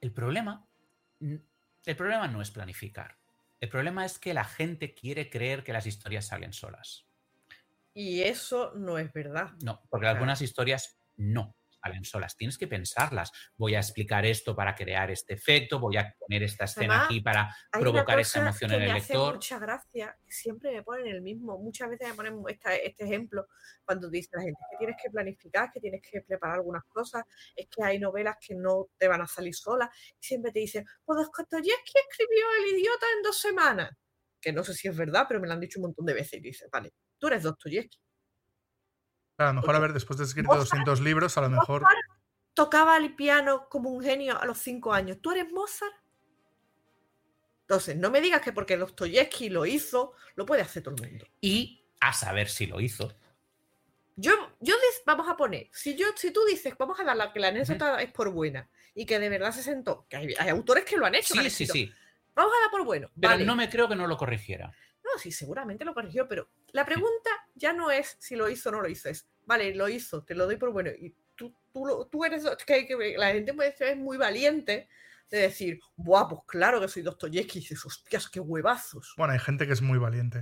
El problema, el problema no es planificar. El problema es que la gente quiere creer que las historias salen solas. Y eso no es verdad. No, porque Claro. algunas historias no salen solas, tienes que pensarlas. Voy a explicar esto para crear este efecto, voy a poner esta escena Además, aquí para provocar esa emoción que en el me hace lector. mucha gracia, siempre me ponen el mismo. Muchas veces me ponen esta- este ejemplo cuando dice la gente que tienes que planificar, que tienes que preparar algunas cosas, es que hay novelas que no te van a salir solas. Siempre te dicen, pues Dostoyevsky escribió El idiota en dos semanas. Que no sé si es verdad, pero me lo han dicho un montón de veces. Y dices, vale, tú eres Dostoyevsky. A lo mejor, a ver, después de escrito Mozart- 200 libros, a lo mejor. Tocaba el piano como un genio a los cinco años. ¿Tú eres Mozart? Entonces, no me digas que porque Dostoyevsky lo hizo, lo puede hacer todo el mundo. Y a saber si lo hizo. Yo, yo vamos a poner, si yo, si tú dices, vamos a dar la que la anécdota es por buena y que de verdad se sentó, que hay, hay autores que lo han hecho, Sí, sí, sí. vamos a dar por bueno. Pero vale. no me creo que no lo corrigiera. No, sí, seguramente lo corrigió, pero la pregunta ya no es si lo hizo o no lo hizo, es, vale, lo hizo, te lo doy por bueno. Y tú, tú, lo- tú eres, que, que la gente puede ser muy valiente de decir, buah, pues claro que soy Dostoyevsky, y dices, hostias, qué huevazos. Bueno, hay gente que es muy valiente.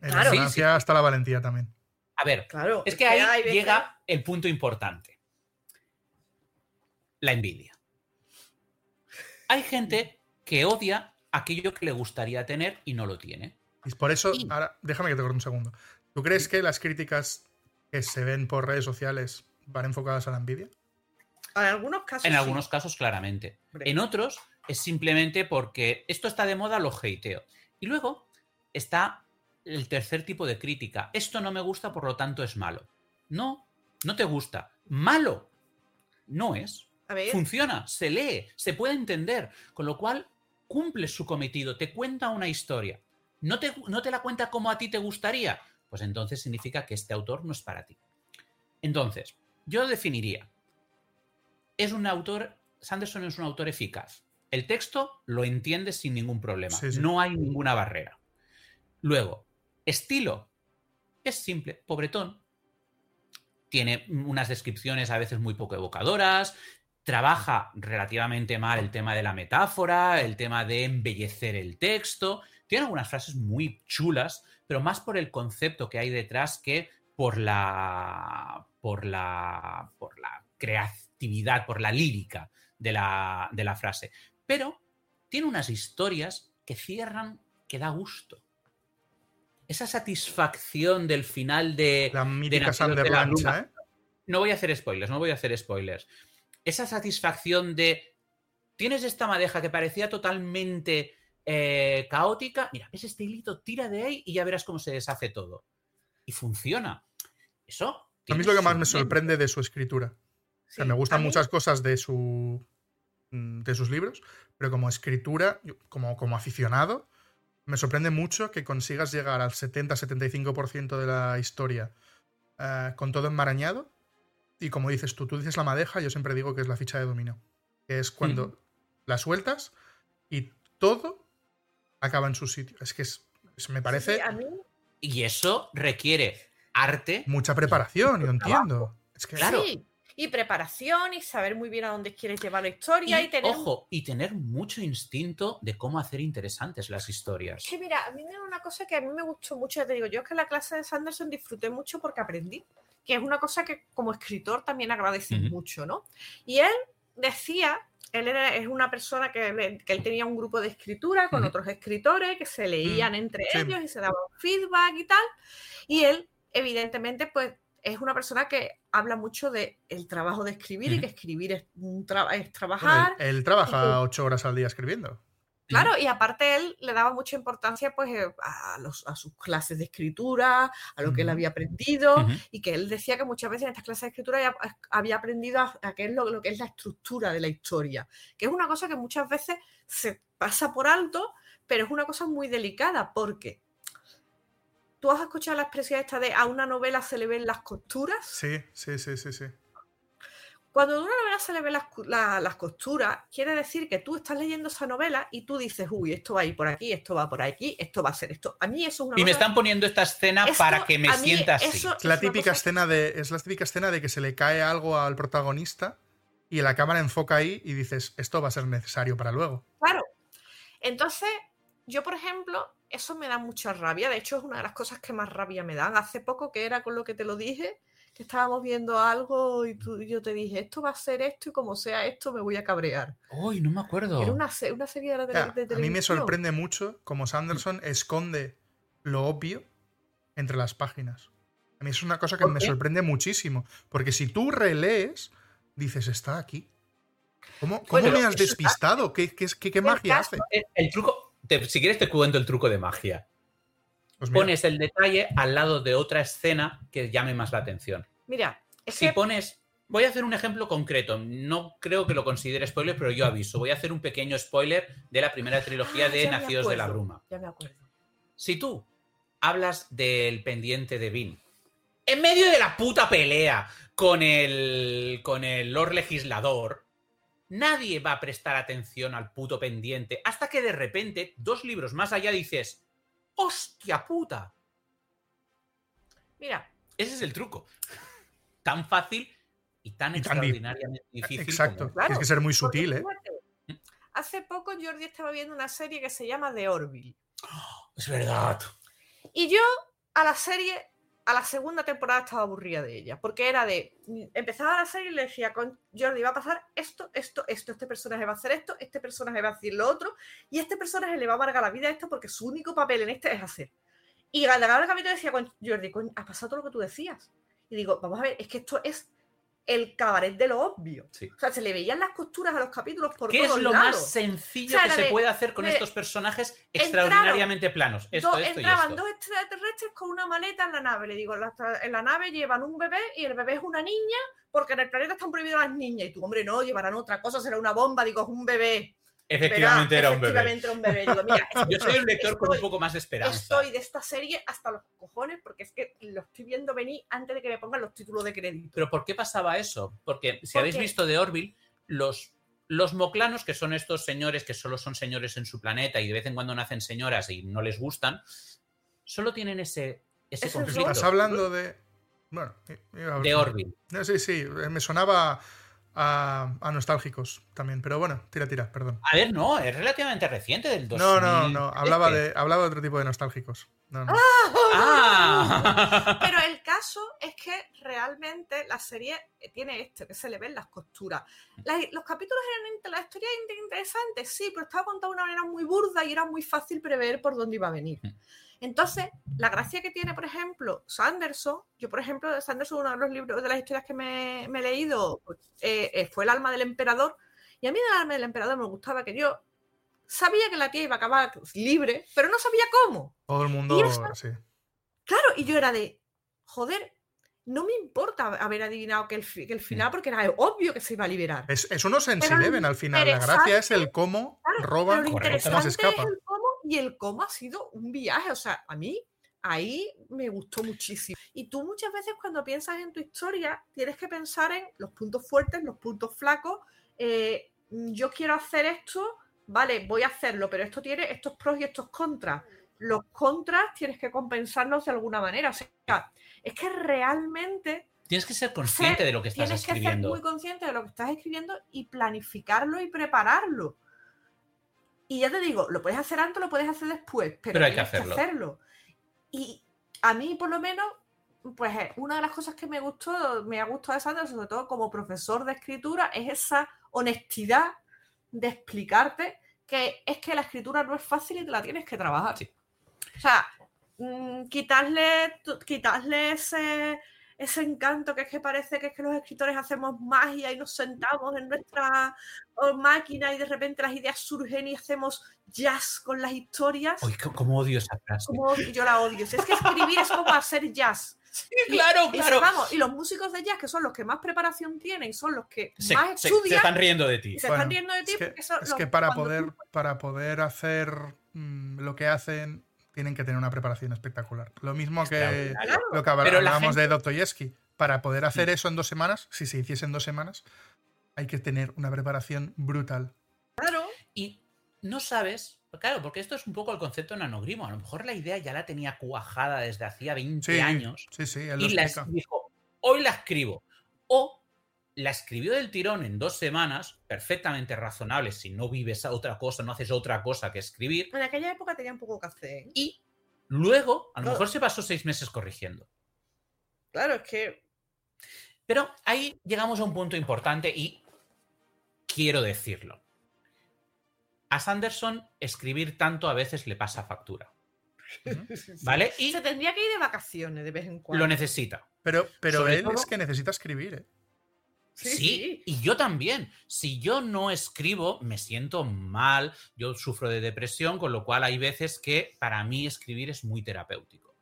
En Claro. la Sí, está la valentía también. A ver, Claro. es que ahí hay veces- llega el punto importante. La envidia. Hay gente que odia aquello que le gustaría tener y no lo tiene. Y por eso, Y- ahora, déjame que te corte un segundo. ¿Tú crees que las críticas que se ven por redes sociales van enfocadas a la envidia? En algunos casos. En sí, algunos casos, claramente. hombre. En otros es simplemente porque esto está de moda, lo hateo. Y luego está el tercer tipo de crítica. Esto no me gusta, por lo tanto es malo. No, no te gusta. Malo no es. A ver, Funciona, se lee, se puede entender. Con lo cual cumple su cometido, te cuenta una historia. ¿No te, no te la cuenta como a ti te gustaría? Pues entonces significa que este autor no es para ti. Entonces, yo definiría. Es un autor, Sanderson es un autor eficaz. El texto lo entiendes sin ningún problema. Sí, sí. No hay ninguna barrera. Luego, estilo. Es simple, pobretón. Tiene unas descripciones a veces muy poco evocadoras. Trabaja relativamente mal el tema de la metáfora, el tema de embellecer el texto. Tiene algunas frases muy chulas, pero más por el concepto que hay detrás que por la. por la. por la creatividad, por la lírica de la, de la frase. Pero tiene unas historias que cierran que da gusto. Esa satisfacción del final de. La mítica de la Luna. ¿eh? No voy a hacer spoilers, no voy a hacer spoilers. Esa satisfacción de. Tienes esta madeja que parecía totalmente eh, caótica. Mira, ves este hilito, tira de ahí y ya verás cómo se deshace todo. Y funciona. Eso. A mí es lo que más me sorprende de su escritura. O sea, sí, me gustan muchas cosas de su mm, de sus libros, pero como escritura, como, como aficionado, me sorprende mucho que consigas llegar al 70-75% de la historia eh, con todo enmarañado. Y como dices tú, tú dices la madeja, yo siempre digo que es la ficha de dominó. Que es cuando la sueltas y todo acaba en su sitio. Es que es, es- me parece sí, a mí- Y eso requiere arte. mucha preparación, yo entiendo. Es que Claro. sí, Y preparación y saber muy bien a dónde quieres llevar la historia y, Y, tener. ojo, y tener mucho instinto de cómo hacer interesantes las historias. Que mira, a mí me da una cosa que a mí me gustó mucho, ya te digo, yo es que en la clase de Sanderson disfruté mucho porque aprendí, que es una cosa que como escritor también agradecí mucho, ¿no? Y él decía, él era, es una persona que, que él tenía un grupo de escritura con otros escritores que se leían entre sí. ellos y se daban feedback y tal, y él, evidentemente, pues es una persona que habla mucho de el trabajo de escribir y que escribir es, es trabajar. él, él trabaja ocho horas al día escribiendo. Claro, y aparte él le daba mucha importancia pues eh, a, los, a sus clases de escritura, a lo que él había aprendido, y que él decía que muchas veces en estas clases de escritura había, había aprendido a, a qué es lo, lo que es la estructura de la historia, que es una cosa que muchas veces se pasa por alto, pero es una cosa muy delicada, porque tú has escuchado la expresión esta de a una novela se le ven las costuras. Sí, sí, sí, sí, sí. Cuando a una novela se le ven las, cu- la- las costuras, quiere decir que tú estás leyendo esa novela y tú dices, uy, esto va a ir por aquí, esto va por aquí, esto va a ser esto. A mí eso es una Y me están poniendo esta escena esto, para que me sienta así. Es la típica escena de. Es la típica escena de que se le cae algo al protagonista y la cámara enfoca ahí y dices, esto va a ser necesario para luego. Claro. Entonces, yo, por ejemplo, eso me da mucha rabia. De hecho, es una de las cosas que más rabia me dan. Hace poco, que era con lo que te lo dije, que estábamos viendo algo y, tú, y yo te dije, esto va a ser esto y como sea esto me voy a cabrear. Uy, no me acuerdo. Era una, una serie de, la tele- de a mí me televisión. sorprende mucho cómo Sanderson esconde lo obvio entre las páginas. A mí es una cosa que ¿Por me sorprende muchísimo. Porque si tú relees, dices, está aquí. ¿Cómo, cómo Bueno, me has despistado? ¿Qué, qué, qué- magia caso- hace? El, el truco, te- si quieres te cuento el truco de magia. Pues Pones el detalle al lado de otra escena que llame más la atención. Mira, es Si que pones. Voy a hacer un ejemplo concreto. No creo que lo considere spoiler, pero yo aviso. Voy a hacer un pequeño spoiler de la primera trilogía Ah, de Nacidos de la. Bruma. ya me acuerdo. Si tú hablas del pendiente de Vin en medio de la puta pelea con el, con el Lord Legislador, nadie va a prestar atención al puto pendiente hasta que de repente, dos libros más allá, dices: ¡Hostia puta! Mira, Ese es el truco. Tan fácil y tan Y tan extraordinariamente difícil. Exacto. como- Claro, Tienes que ser muy sutil, ¿eh? fíjate, hace poco Jordi estaba viendo una serie que se llama The Orville. Es verdad. Y yo a la serie, a la segunda temporada estaba aburrida de ella, porque era de, empezaba la serie y le decía, con Jordi va a pasar esto, esto, esto, este personaje va a hacer esto, este personaje va a decir lo otro, y este personaje le va a amargar la vida a esto porque su único papel en este es hacer. Y al acabar el capítulo decía con Jordi, coño, ha pasado todo lo que tú decías. Y digo, vamos a ver, es que esto es el cabaret de lo obvio. Sí. O sea, se le veían las costuras a los capítulos por ¿Qué es todos lo lados. más sencillo O sea, que se de- puede hacer con de- estos personajes entraron extraordinariamente planos? Esto, Dos- esto y entraban esto. dos extraterrestres con una maleta en la nave. Le digo, la- en la nave llevan un bebé y el bebé es una niña porque en el planeta están prohibidas las niñas. Y tú, hombre, no, llevarán otra cosa, será una bomba. Digo, es un bebé. Efectivamente era un bebé. Efectivamente era un bebé. Digo, mira, <laughs> Yo soy un lector con un poco más de esperanza. Estoy de esta serie hasta los cojones porque es que lo estoy viendo venir antes de que me pongan los títulos de crédito. Pero ¿por qué pasaba eso? Porque si ¿Por habéis qué? visto de Orville, los, los moclanos, que son estos señores que solo son señores en su planeta y de vez en cuando nacen señoras y no les gustan, solo tienen ese, ese conflicto. Estás hablando de. Bueno, iba a- De Orville. No, sí, sí, me sonaba a, a nostálgicos también, pero bueno, tira, tira, perdón. A ver, no, es relativamente reciente del 2000. No, no, no, hablaba de, hablaba de otro tipo de nostálgicos. No, no. ¡Ah! <laughs> Pero el caso es que realmente la serie tiene esto, que se le ven las costuras. La- los capítulos eran la historia interesante, sí, pero estaba contada de una manera muy burda y era muy fácil prever por dónde iba a venir. Entonces, la gracia que tiene, por ejemplo, Sanderson, yo, por ejemplo, de Sanderson, uno de los libros de las historias que me, me he leído eh, eh, fue El alma del emperador. Y a mí el alma del emperador me gustaba que yo sabía que la tía iba a acabar libre, pero no sabía cómo. Todo el mundo, Y eso- sí. Claro, y yo era de, joder, no me importa haber adivinado que el, que el final, porque era obvio que se iba a liberar. Es, es unos Sense Pero lo Eleven al final. La gracia es el cómo Claro, roba, Pero lo cómo se es escapa. el y el cómo ha sido un viaje. O sea, a mí ahí me gustó muchísimo. Y tú muchas veces cuando piensas en tu historia, tienes que pensar en los puntos fuertes, los puntos flacos. eh, yo quiero hacer esto, vale, voy a hacerlo, pero esto tiene estos pros y estos contras. Los contras tienes que compensarlos de alguna manera. O sea, es que realmente Tienes que ser consciente de lo que estás tienes que ser escribiendo. muy consciente de lo que estás escribiendo y planificarlo y prepararlo. Y ya te digo, lo puedes hacer antes, lo puedes hacer después, pero, Pero hay que hacerlo. hacerlo. Y a mí, por lo menos, pues eh, una de las cosas que me gustó, me ha gustado de Sandra, sobre todo como profesor de escritura, es esa honestidad de explicarte que es que la escritura no es fácil y te la tienes que trabajar. Sí. O sea, mm, quitarle, quitarle ese, ese encanto que es que parece que es que los escritores hacemos magia y nos sentamos en nuestra oh, máquina y de repente las ideas surgen y hacemos jazz con las historias. Uy, cómo odio esa frase. Como yo la odio. Si es que escribir es como hacer jazz. <laughs> Y- claro, Y, claro. vamos, y los músicos de jazz, que son los que más preparación tienen, son los que Se, más se- se estudian están riendo de ti. se Bueno, están riendo de ti Es que, porque son es los- que para, poder, tú- para poder hacer mm, lo que hacen, tienen que tener una preparación espectacular. Lo mismo que lo que hablábamos gente- de Dostoyevsky. Para poder hacer eso en dos semanas, si se hiciese en dos semanas, hay que tener una preparación brutal. Claro, Y no sabes, claro, porque esto es un poco el concepto de nanogrimo. A lo mejor la idea ya la tenía cuajada desde hacía 20 Sí, años sí, sí, él lo y la explica. dijo, hoy la escribo. O la escribió del tirón en dos semanas, perfectamente razonable, si no vives a otra cosa, no haces otra cosa que escribir, en aquella época tenía un poco que hacer. ¿eh? y luego, a lo Claro. mejor se pasó seis meses corrigiendo. Claro, es que Pero ahí llegamos a un punto importante y quiero decirlo. A Sanderson escribir tanto a veces le pasa factura. <laughs> ¿Vale? Y Se tendría que ir de vacaciones de vez en cuando. lo necesita. Pero, pero Sobre él todo- es que necesita escribir, ¿eh? Sí, y yo también. Si yo no escribo, me siento mal, yo sufro de depresión, con lo cual hay veces que para mí escribir es muy terapéutico.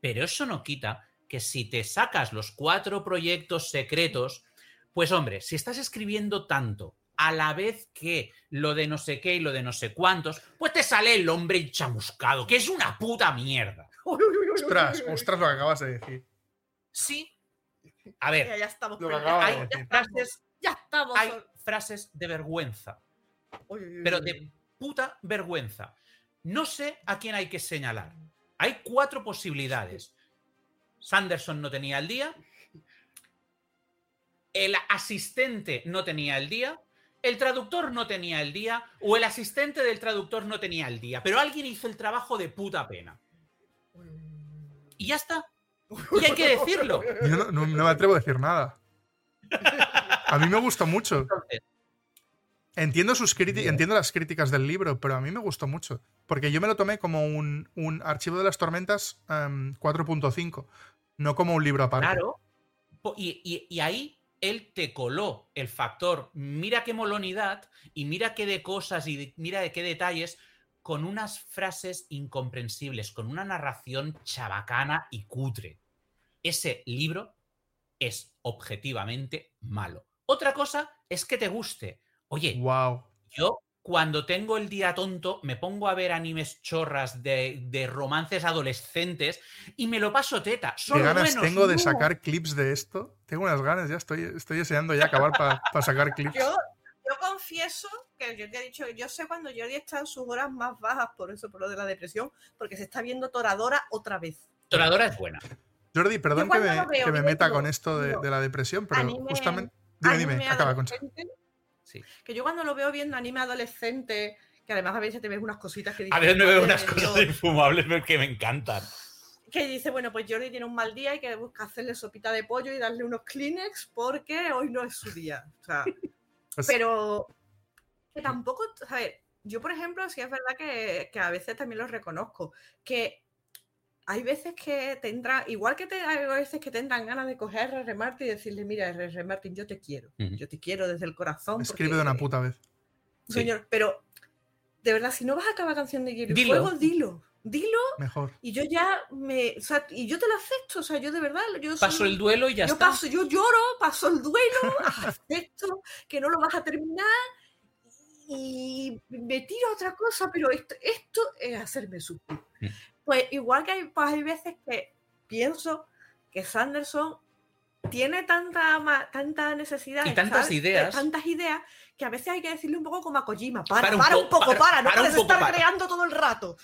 Pero eso no quita que si te sacas los cuatro proyectos secretos, pues hombre, si estás escribiendo tanto a la vez que lo de no sé qué y lo de no sé cuántos, pues te sale el hombre chamuscado, que es una puta mierda. <laughs> Ostras, ostras lo que acabas de decir. Sí. A ver, Ya, ya estamos. Lo que pero- acaba de Ay, decir. ya estamos. frases, Ya estamos. hay frases de vergüenza. Pero de puta vergüenza. No sé a quién hay que señalar. Hay cuatro posibilidades. Sanderson no tenía el día. El asistente no tenía el día. El traductor no tenía el día. O el asistente del traductor no tenía el día. Pero alguien hizo el trabajo de puta pena. Y ya está. Y hay que decirlo. Yo no, no- no me atrevo a decir nada. A mí me gustó mucho. Entonces, Entiendo, sus entiendo las críticas del libro, pero a mí me gustó mucho. Porque yo me lo tomé como un, un archivo de las tormentas em, 4.5, no como un libro aparte. Claro. Y, y- y ahí él te coló el factor, mira qué molonidad y mira qué de cosas y de- mira de qué detalles con unas frases incomprensibles, con una narración chabacana y cutre. Ese libro es objetivamente malo. Otra cosa es que te guste. Oye, Wow. yo cuando tengo el día tonto me pongo a ver animes chorras de, de romances adolescentes y me lo paso teta. Son Qué ganas buenos, tengo de no. sacar clips de esto. Tengo unas ganas, ya estoy, estoy deseando ya acabar para sacar <laughs> clips. Yo, yo confieso que yo te he dicho, yo sé cuando Jordi está en sus horas más bajas, por eso, por lo de la depresión, porque se está viendo Toradora otra vez. Toradora es buena. Jordi, perdón que me, lo veo, que me digo, meta con esto de, la depresión, pero anime- justamente... Dime, dime, acaba, adolescente, Sí. Que yo cuando lo veo viendo anime adolescente, que además a veces te ves unas cositas que A dices, veces me veo "Madre unas de cosas Dios", infumables que me encantan. que dice, bueno, pues Jordi tiene un mal día y que busca hacerle sopita de pollo y darle unos Kleenex porque hoy no es su día. O sea, Pues- pero que tampoco, a ver, yo por ejemplo, sí es verdad que, que a veces también lo reconozco, que hay veces que tendrá, igual que te, hay veces que tendrán ganas de coger a R.R. Martin y decirle, mira, R.R. Martin, yo te quiero, yo te quiero desde el corazón. Escribe de una puta vez. Sí. Señor, pero de verdad, si no vas a acabar canción de Hielo y Dilo. Fuego, dilo, dilo Mejor. y yo ya me, o sea, y yo te lo acepto, o sea, yo de verdad, yo soy- Paso el duelo y ya yo está. paso, yo lloro, paso el duelo, <laughs> acepto que no lo vas a terminar y me tiro a otra cosa, pero esto, esto es hacerme sufrir. Pues igual que hay, pues hay veces que pienso que Sanderson tiene tanta, ma- tanta necesidad Y tantas ideas. tantas ideas que a veces hay que decirle un poco como a Kojima, para, Para para, un un, po- poco, para- para, no puedes poco, estar para. creando todo el rato.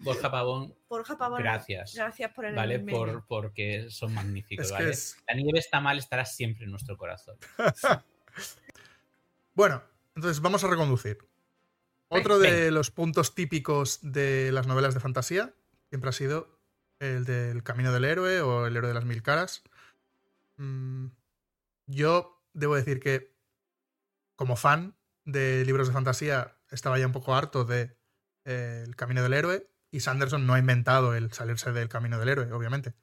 Borja Pavón, Borja Pavón, gracias. gracias por el ¿Vale? Por, porque son magníficos, Es ¿vale? es- La nieve está mal, estará siempre en nuestro corazón. <laughs> Bueno, entonces vamos a reconducir. Otro de los puntos típicos de las novelas de fantasía siempre ha sido el del camino del héroe o el héroe de las mil caras. Mm, yo debo decir que, como fan de libros de fantasía, estaba ya un poco harto de eh, El camino del héroe y Sanderson no ha inventado el salirse del camino del héroe, obviamente.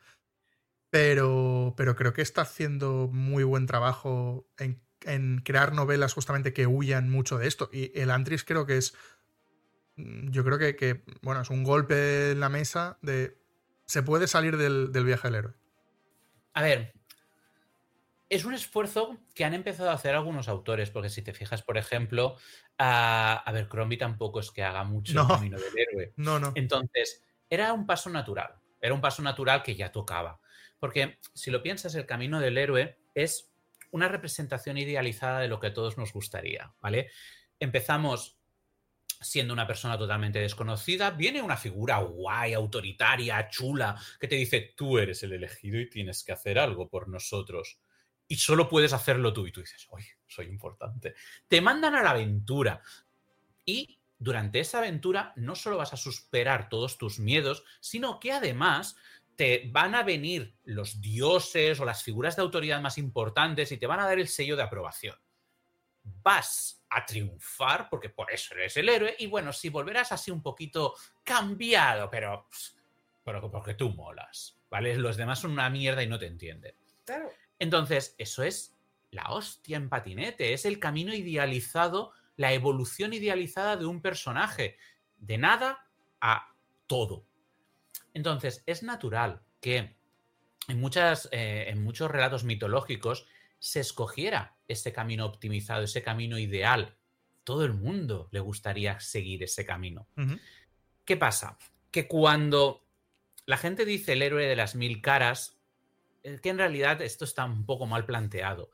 Pero, pero creo que está haciendo muy buen trabajo en, en crear novelas justamente que huyan mucho de esto. Y el Antris creo que es. Mm, Yo creo que, que, bueno, es un golpe en la mesa de. Se puede salir del, del viaje del héroe. A ver, es un esfuerzo que han empezado a hacer algunos autores, porque si te fijas, por ejemplo, a, a ver, Crombie tampoco es que haga mucho No. el camino del héroe. <laughs> No, no. Entonces, era un paso natural, era un paso natural que ya tocaba. Porque si lo piensas, el camino del héroe es una representación idealizada de lo que a todos nos gustaría, ¿vale? Empezamos siendo una persona totalmente desconocida, viene una figura guay, autoritaria, chula, que te dice, tú eres el elegido y tienes que hacer algo por nosotros. Y solo puedes hacerlo tú. Y tú dices, oye, soy importante. Te mandan a la aventura. Y durante esa aventura no solo vas a superar todos tus miedos, sino que además te van a venir los dioses o las figuras de autoridad más importantes y te van a dar el sello de aprobación. Vas a triunfar porque por eso eres el héroe y bueno, si volverás así un poquito cambiado, pero, pero porque tú molas, ¿vale? Los demás son una mierda y no te entienden. Claro. Entonces, eso es la hostia en patinete, es el camino idealizado, la evolución idealizada de un personaje, de nada a todo. Entonces, es natural que en, muchas, eh, en muchos relatos mitológicos se escogiera ese camino optimizado, ese camino ideal. Todo el mundo le gustaría seguir ese camino. ¿Qué pasa? Que cuando la gente dice el héroe de las mil caras, que en realidad esto está un poco mal planteado.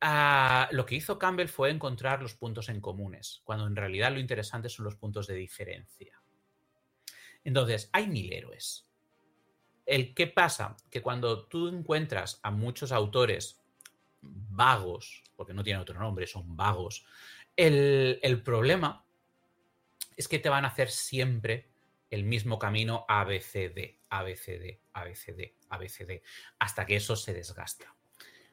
Ah, lo que hizo Campbell fue encontrar los puntos en comunes, cuando en realidad lo interesante son los puntos de diferencia. Entonces, hay mil héroes. El qué pasa que cuando tú encuentras a muchos autores vagos, porque no tienen otro nombre, son vagos, el, el problema es que te van a hacer siempre el mismo camino ABCD, ABCD, ABCD, ABCD, hasta que eso se desgasta.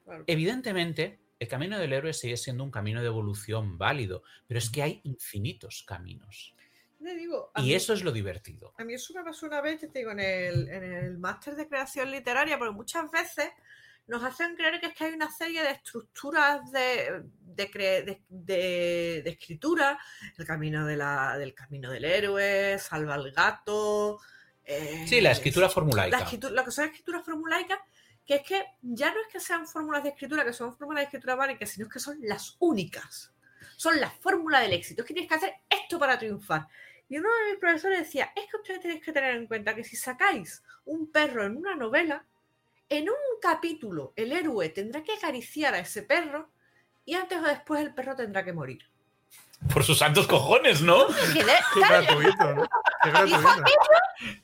claro. Evidentemente, el camino del héroe sigue siendo un camino de evolución válido, pero es que hay infinitos caminos. Te digo, a Y mí- eso es lo divertido. A mí eso me pasó una vez, te digo, en el, en el máster de creación literaria, porque muchas veces nos hacen creer que es que hay una serie de estructuras de, de, de- de- de escritura, el camino de la, del camino del héroe, salva al gato. eh, Sí, la escritura la, formulaica. la que son escrituras formulaicas, que es que ya no es que sean fórmulas de escritura, que son fórmulas de escritura básicas, sino que son las únicas. Son la fórmula del éxito. Es que tienes que hacer esto para triunfar. Y uno de mis profesores decía, es que ustedes tenéis que tener en cuenta que si sacáis un perro en una novela, en un capítulo el héroe tendrá que acariciar a ese perro y antes o después el perro tendrá que morir. Por sus santos cojones, ¿no? <laughs> Qué gratuito, ¿no? Qué gratuito.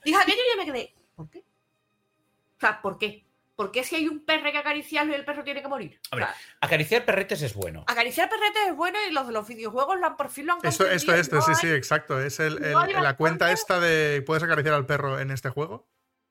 dijo aquello y yo me quedé, ¿por qué? O sea, ¿por qué? ¿Por qué si hay un perro que acariciarlo y el perro tiene que morir? O sea, Acariciar perretes es bueno. acariciar perretes es bueno y los de los videojuegos lo han, por fin lo han Esto, esto, esto, no sí, hay- sí, exacto. Es el, el- la cuenta esta de ¿puedes acariciar al perro en este juego?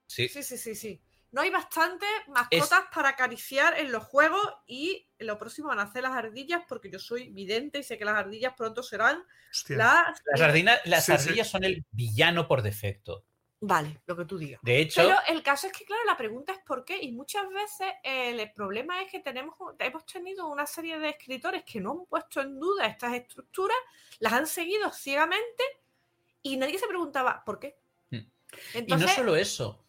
Sí. Sí, sí, sí, sí. No hay bastante mascotas para acariciar en los juegos y en lo próximo van a hacer las ardillas porque yo soy vidente y sé que las ardillas pronto serán Hostia. las... Las, ardina- las Sí, sí. ardillas son el villano por defecto. Vale, lo que tú digas. De hecho, Pero el caso es que, claro, la pregunta es por qué. Y muchas veces el problema es que tenemos, hemos tenido una serie de escritores que no han puesto en duda estas estructuras, las han seguido ciegamente y nadie se preguntaba por qué. Mm. y Entonces, no solo eso.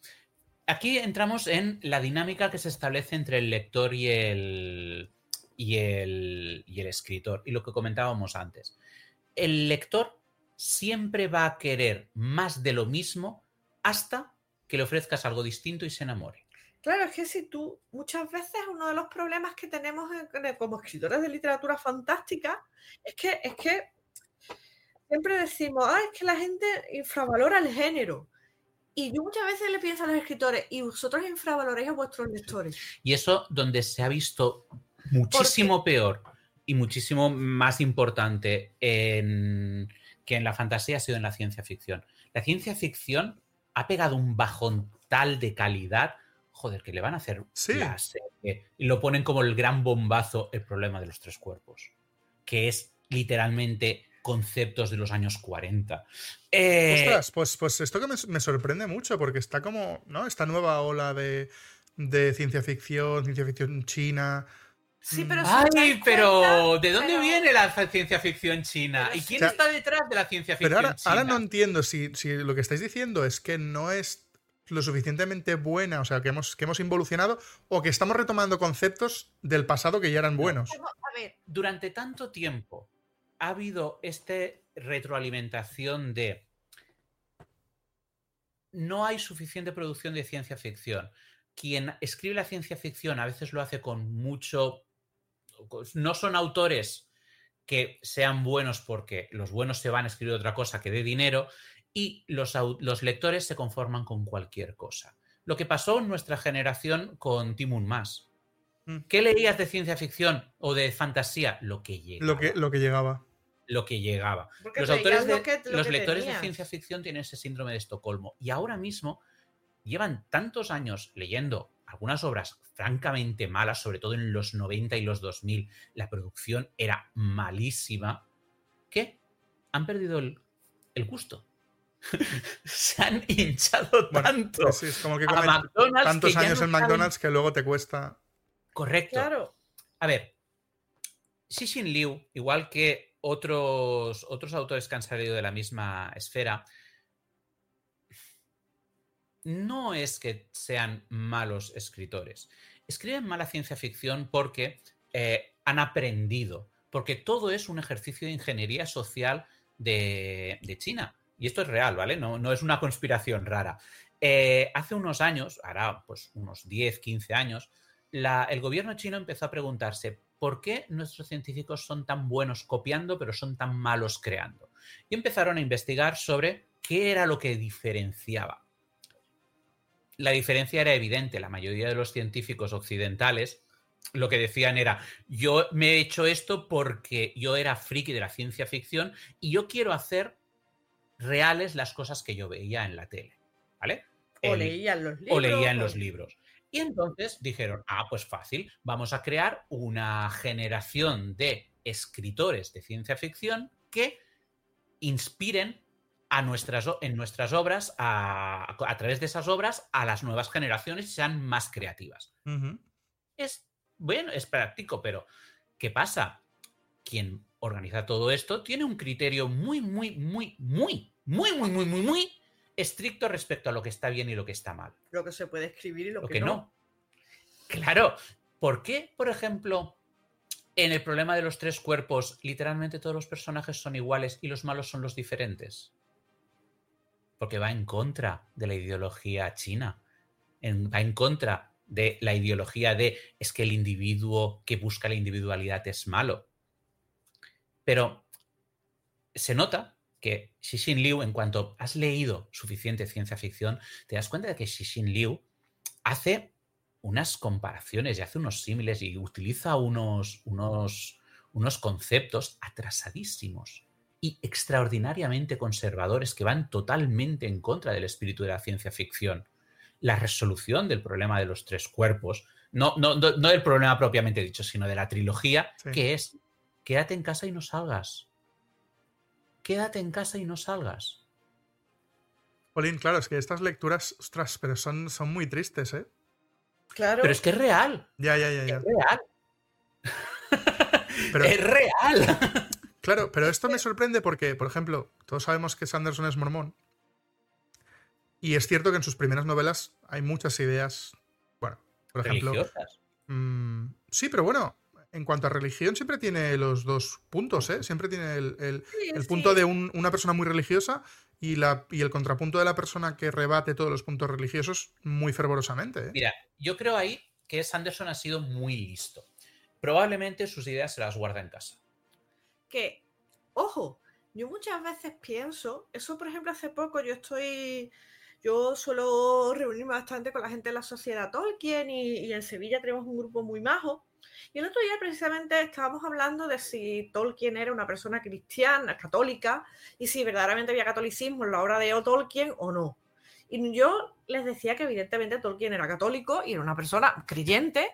Aquí entramos en la dinámica que se establece entre el lector y el, y el, y el escritor. Y lo que comentábamos antes. El lector siempre va a querer más de lo mismo hasta que le ofrezcas algo distinto y se enamore. Claro, es que si tú, muchas veces uno de los problemas que tenemos en- en- como escritores de literatura fantástica es que, es que siempre decimos, ah, es que la gente infravalora el género. Y yo muchas veces le pienso a los escritores, y vosotros infravaloráis a vuestros lectores. Y eso donde se ha visto muchísimo peor y muchísimo más importante en- que en la fantasía ha sido en la ciencia ficción. La ciencia ficción ha pegado un bajón tal de calidad, joder, que le van a hacer Sí. la serie y lo ponen como el gran bombazo, el problema de los tres cuerpos, que es literalmente conceptos de los años 40. Eh, Ostras, pues, pues esto que me, me sorprende mucho, porque está como, ¿no? Esta nueva ola de, de ciencia ficción, ciencia ficción china. Sí, pero Ay, pero cuenta, ¿de dónde pero- viene la ciencia ficción china? ¿Y quién está detrás de la ciencia ficción Pero ahora, china? ahora no entiendo si, si lo que estáis diciendo es que no es lo suficientemente buena, o sea, que hemos, que hemos involucionado, o que estamos retomando conceptos del pasado que ya eran buenos. A ver, Durante tanto tiempo ha habido esta retroalimentación de no hay suficiente producción de ciencia ficción. Quien escribe la ciencia ficción a veces lo hace con mucho... No son autores que sean buenos porque los buenos se van a escribir otra cosa que dé dinero y los, lectores se conforman con cualquier cosa. Lo que pasó en nuestra generación con Timun Mas. Mm. ¿Qué leías de ciencia ficción o de fantasía? Lo que llegaba. Lo que, lo que llegaba. Lo que llegaba. porque Los autores de, lo que- lo los lectores de ciencia ficción tienen ese síndrome de Estocolmo. Y ahora mismo llevan tantos años leyendo algunas obras francamente malas, sobre todo en los 90 y los 2000, la producción era malísima, que han perdido el, el gusto. <laughs> Se han hinchado Bueno, tanto pues sí, es como que a McDonald's tantos que años no en saben- McDonald's que luego te cuesta. Correcto. Claro. A ver, Xixin Liu, igual que otros, autores que han salido de la misma esfera, no es que sean malos escritores. Escriben mala ciencia ficción porque eh, han aprendido, porque todo es un ejercicio de ingeniería social de, China. Y esto es real, ¿vale? No, es una conspiración rara. Eh, hace unos años, ahora pues unos 10, 15 años, el gobierno chino empezó a preguntarse por qué nuestros científicos son tan buenos copiando, pero son tan malos creando. Y empezaron a investigar sobre qué era lo que diferenciaba. La diferencia era evidente. La mayoría de los científicos occidentales lo que decían era, yo me he hecho esto porque yo era friki de la ciencia ficción y yo quiero hacer reales las cosas que yo veía en la tele. ¿Vale? O El- leían los libros. o leían o- los libros. Y entonces dijeron, ah, pues fácil, vamos a crear una generación de escritores de ciencia ficción que inspiren a nuestras, en nuestras obras, a, a través de esas obras, a las nuevas generaciones y sean más creativas. Es bueno, es práctico, pero ¿qué pasa? Quien organiza todo esto tiene un criterio muy, muy, muy, muy, muy, muy, muy, muy, muy estricto respecto a lo que está bien y lo que está mal Lo que se puede escribir y lo, lo que, que no. no. Claro, ¿por qué, por ejemplo, en el problema de los tres cuerpos, literalmente todos los personajes son iguales y los malos son los diferentes? Porque va en contra de la ideología china, en- va en contra de la ideología de es que el individuo que busca la individualidad es malo. Pero se nota que Xixin Liu, en cuanto has leído suficiente ciencia ficción, te das cuenta de que Xixin Liu hace unas comparaciones y hace unos símiles y utiliza unos, unos, unos conceptos atrasadísimos y extraordinariamente conservadores que van totalmente en contra del espíritu de la ciencia ficción. La resolución del problema de los tres cuerpos, no, no, no, no del problema propiamente dicho, sino de la trilogía, Sí. que es quédate en casa y no salgas. Quédate en casa y no salgas. Jolín, claro, es que estas lecturas, ostras, pero son, son muy tristes, ¿eh? Claro. Pero es que es real. Ya, ya, ya, ya. Es real. <laughs> Pero, es real. claro, pero esto me <laughs> sorprende porque, por ejemplo, todos sabemos que Sanderson es mormón. Y es cierto que en sus primeras novelas hay muchas ideas. Bueno, por ejemplo. Religiosas. mm, sí, pero bueno, en cuanto a religión, siempre tiene los dos puntos, ¿eh? Siempre tiene el, el- Sí, el sí. punto de un- una persona muy religiosa y, la, y el contrapunto de la persona que rebate todos los puntos religiosos muy fervorosamente. ¿eh? Mira, yo creo ahí que Sanderson ha sido muy listo. Probablemente sus ideas se las guarda en casa. que, ojo, yo muchas veces pienso, eso por ejemplo hace poco yo estoy, yo suelo reunirme bastante con la gente de la sociedad Tolkien y, y en Sevilla tenemos un grupo muy majo. Y el otro día precisamente estábamos hablando de si Tolkien era una persona cristiana, católica, y si verdaderamente había catolicismo en la obra de O. Tolkien o no. Y yo les decía que evidentemente Tolkien era católico y era una persona creyente,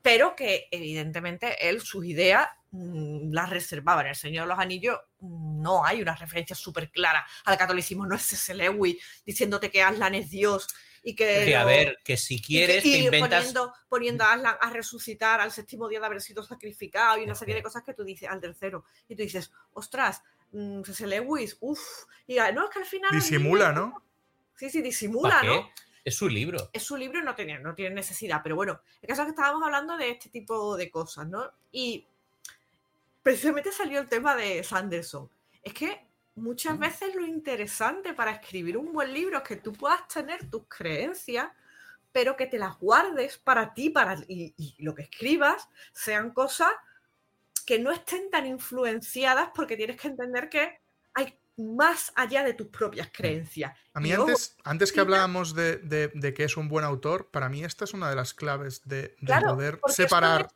pero que evidentemente él sus ideas mm, las reservaba. En El Señor de los Anillos no hay una referencia súper clara al catolicismo, no es ese Lewis diciéndote que Aslan es Dios y que... Que a ver, que si y que- quieres y te inventas. poniendo, poniendo a Aslan a resucitar al séptimo día de haber sido sacrificado y una serie de cosas que tú dices al tercero. Y tú dices, ostras, mm, ese Lewis, uff. Y diga, no, es que al final. Disimula, ¿no? Sí, sí, ¿Para disimula, qué? ¿no? Es su libro. es su libro y no tiene, no tiene necesidad. Pero bueno, el caso es que estábamos hablando de este tipo de cosas, ¿no? Y precisamente salió el tema de Sanderson. Es que muchas veces lo interesante para escribir un buen libro es que tú puedas tener tus creencias, pero que te las guardes para ti, para y, y lo que escribas sean cosas que no estén tan influenciadas porque tienes que entender que hay más allá de tus propias creencias. A mí antes, antes que hablábamos de, de- de que es un buen autor, para mí esta es una de las claves de, de Claro, poder separar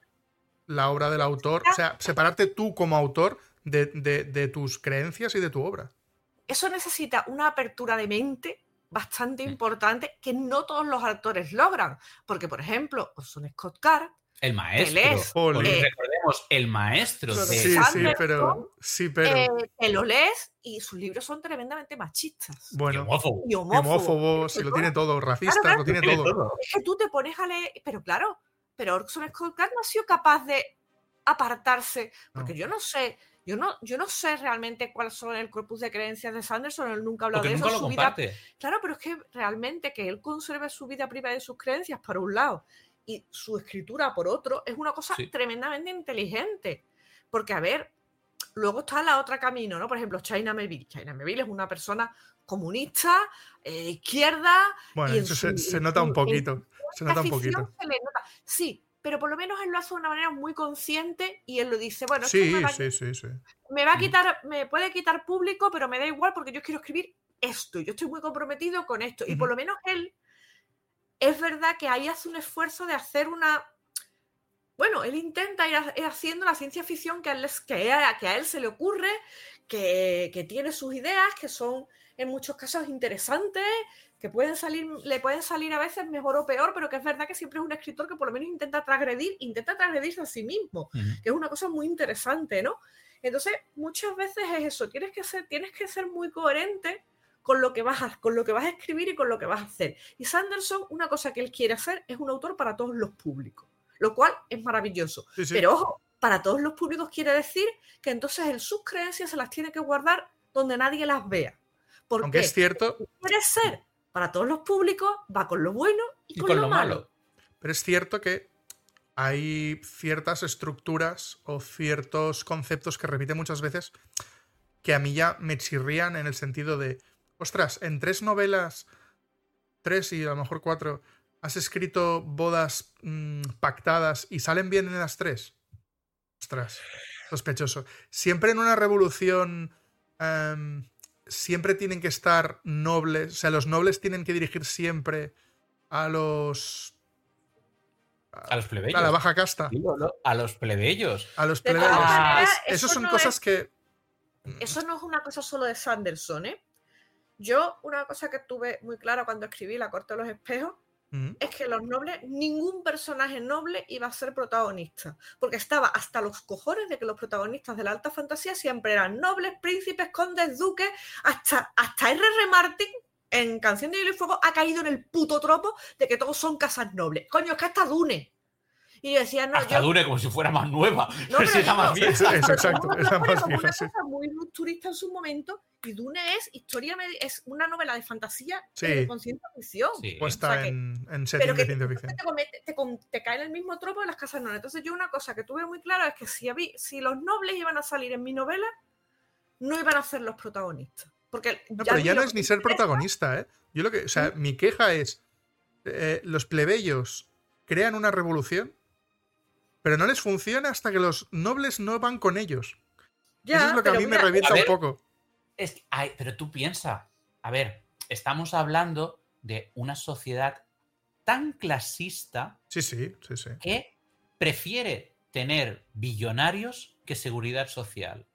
la obra del autor, o sea, separarte tú como autor de, de- de tus creencias y de tu obra. eso necesita una apertura de mente bastante importante que no todos los actores logran. Porque, por ejemplo, Orson Scott Card, El maestro. Porque recordemos, el maestro de. Sí, sí, pero. Sí, pero. eh, te lo lees y sus libros son tremendamente machistas y bueno, homófobo. y homófobos. homófobo, si lo tiene todo, racista, claro, lo tiene Tiene todo. todo. Es que tú te pones a leer, pero claro, pero Orson Scott Card no ha sido capaz de apartarse, porque No. yo no sé, yo no, yo no sé realmente cuáles son el corpus de creencias de Sanderson, él nunca ha hablado Porque de nunca eso, lo su vida. Claro, pero es que realmente que él conserve su vida privada y sus creencias por un lado y su escritura por otro es una cosa Sí. tremendamente inteligente. Porque, a ver, luego está la otra camino, ¿no? Por ejemplo, China Melville. China Melville es una persona comunista, eh, izquierda. Bueno, eso se, su- se en nota un poquito. Se nota un poquito. se le nota. Sí, pero por lo menos él lo hace de una manera muy consciente y él lo dice, bueno, esto Sí, me, va, sí, sí, sí. me va a Mm. quitar, me puede quitar público, pero me da igual porque yo quiero escribir esto, yo estoy muy comprometido con esto. Y por lo menos él, es verdad que ahí hace un esfuerzo de hacer una... Bueno, él intenta ir, ha- ir haciendo la ciencia ficción que a él, que a, que a él se le ocurre, que, que tiene sus ideas, que son en muchos casos interesantes, que pueden salir, le pueden salir a veces mejor o peor, pero que es verdad que siempre es un escritor que por lo menos intenta transgredir, intenta transgredirse a sí mismo que es una cosa muy interesante, ¿no? Entonces, muchas veces es eso, tienes que ser, tienes que ser muy coherente con lo, que vas a, con lo que vas a escribir y con lo que vas a hacer. Y Sanderson, una cosa que él quiere hacer es un autor para todos los públicos, lo cual es maravilloso. Sí, sí. Pero ojo, para todos los públicos quiere decir que entonces él sus creencias se las tiene que guardar donde nadie las vea. Porque Aunque es cierto, si ser para todos los públicos, va con lo bueno y, Y con lo malo. pero es cierto que hay ciertas estructuras o ciertos conceptos que repite muchas veces que a mí ya me chirrían en el sentido de, ostras, en tres novelas, tres y a lo mejor cuatro, has escrito bodas mm, pactadas y salen bien en las tres. Ostras, sospechoso. Siempre en una revolución, em, siempre tienen que estar nobles, o sea, los nobles tienen que dirigir siempre a los... A los plebeyos. A la baja casta. A los plebeyos. A los plebeyos. maneras, Es- eso Esos son no cosas es- que... eso no es una cosa solo de Sanderson, ¿eh? Yo, una cosa que tuve muy clara cuando escribí La Corte de los Espejos, Es que los nobles, ningún personaje noble iba a ser protagonista, porque estaba hasta los cojones de que los protagonistas de la alta fantasía siempre eran nobles, príncipes, condes, duques, hasta, hasta R.R. Martin en Canción de Hielo y Fuego ha caído en el puto tropo de que todos son casas nobles. Coño, es que hasta Dune. Y yo decía, no, Hasta yo, dure como si fuera más nueva. No, <laughs> pero si está más <laughs> exacto. Como Es la una- más como vieja, una sí. cosa muy rupturista en su momento y Dune es historia es una novela de fantasía Sí. eh, con ciencia ficción Sí. Puesta O sea que- en, en pero que de ciencia ficción. te, comete- te com- te cae en el mismo tropo de las casas nobles entonces yo una cosa que tuve muy clara es que si, habí- si los nobles iban a salir en mi novela no iban a ser los protagonistas porque No, pero ya no es ni ser protagonista, ¿eh? Yo lo que. O sea, mi queja es. eh, los plebeyos crean una revolución, pero no les funciona hasta que los nobles no van con ellos. Ya, Eso es lo que a mí me revienta un poco. Es que- ay, pero tú piensa, a ver, estamos hablando de una sociedad tan clasista Sí, sí, sí, sí. que prefiere tener billonarios que seguridad social.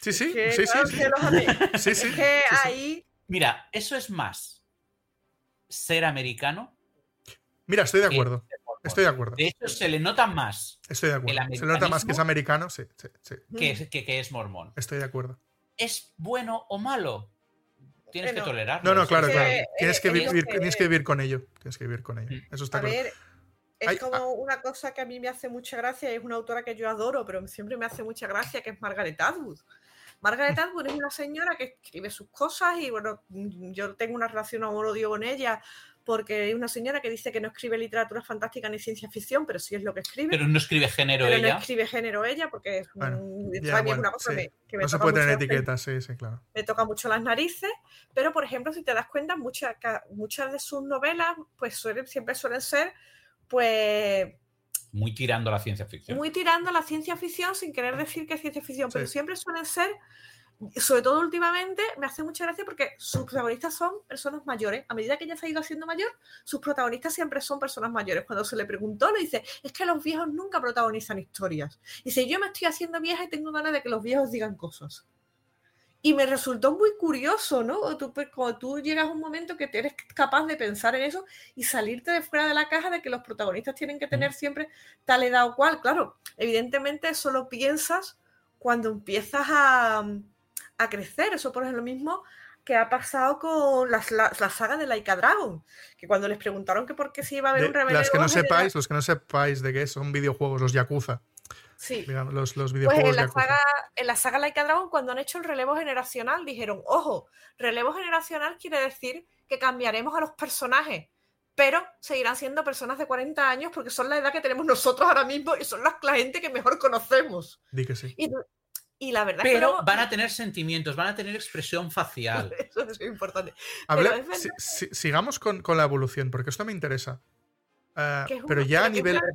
Sí, sí, que, sí, sí, claro, sí. que los <laughs> amigos- Sí, sí, es que sí, sí. ahí Mira, eso es más ser americano. Mira, estoy de acuerdo. ser. Estoy de acuerdo. De hecho, se le nota más Estoy de acuerdo. Se le nota más que es americano, sí, sí, sí. que, es- que- que es mormón. Estoy de acuerdo. ¿Es bueno o malo? Tienes que tolerarlo. No, no, claro, claro. eh, Tienes que, vivir, que- tienes que vivir con ello. Tienes que vivir con ello. Mm. Eso está A claro. ver, es Ay, como ah. una cosa que a mí me hace mucha gracia, y es una autora que yo adoro, pero siempre me hace mucha gracia, que es Margaret Atwood. Margaret Atwood es una señora que escribe sus cosas y bueno, yo tengo una relación amor-odio con ella porque es una señora que dice que no escribe literatura fantástica ni ciencia ficción, pero sí es lo que escribe. Pero no escribe género pero no ella. escribe género ella porque es, Bueno, mm, bueno, una cosa sí. que, que me No se toca puede tener mucho las etiquetas, sí, sí, claro. me toca mucho las narices, pero por ejemplo, si te das cuenta, muchas, muchas de sus novelas pues suelen, siempre suelen ser pues Muy tirando a la ciencia ficción. muy tirando a la ciencia ficción sin querer decir que es ciencia ficción, pero siempre suelen ser, sobre todo últimamente, me hace mucha gracia porque sus protagonistas son personas mayores. A medida que ella se ha ido haciendo mayor, sus protagonistas siempre son personas mayores. Cuando se le preguntó, le dice, es que los viejos nunca protagonizan historias. Dice, yo me estoy haciendo vieja y tengo ganas de que los viejos digan cosas. Y me resultó muy curioso, ¿no? Tú, pues, cuando tú llegas a un momento que eres capaz de pensar en eso y salirte de fuera de la caja de que los protagonistas tienen que tener siempre tal edad o cual. Claro, evidentemente eso lo piensas cuando empiezas a, a crecer. Eso, por ejemplo, lo mismo que ha pasado con la, la, la saga de Laika Dragon, que cuando les preguntaron que por qué se iba a ver De- un relevo las que no sepáis, los que no sepáis de qué son videojuegos, los Yakuza. Sí. digamos, los, los Pues videojuegos en la, Yakuza. saga, en la saga Laika Dragon, cuando han hecho el relevo generacional, dijeron, ojo, relevo generacional quiere decir que cambiaremos a los personajes, pero seguirán siendo personas de 40 años porque son la edad que tenemos nosotros ahora mismo y son las, la gente que mejor conocemos. Di que sí. Y, y la verdad es que Pero luego- van a tener sentimientos, van a tener expresión facial. <laughs> Eso es importante. Habla- es verdad. si- si- sigamos con, con la evolución, porque esto me interesa. Ah, es pero ya a es nivel. una-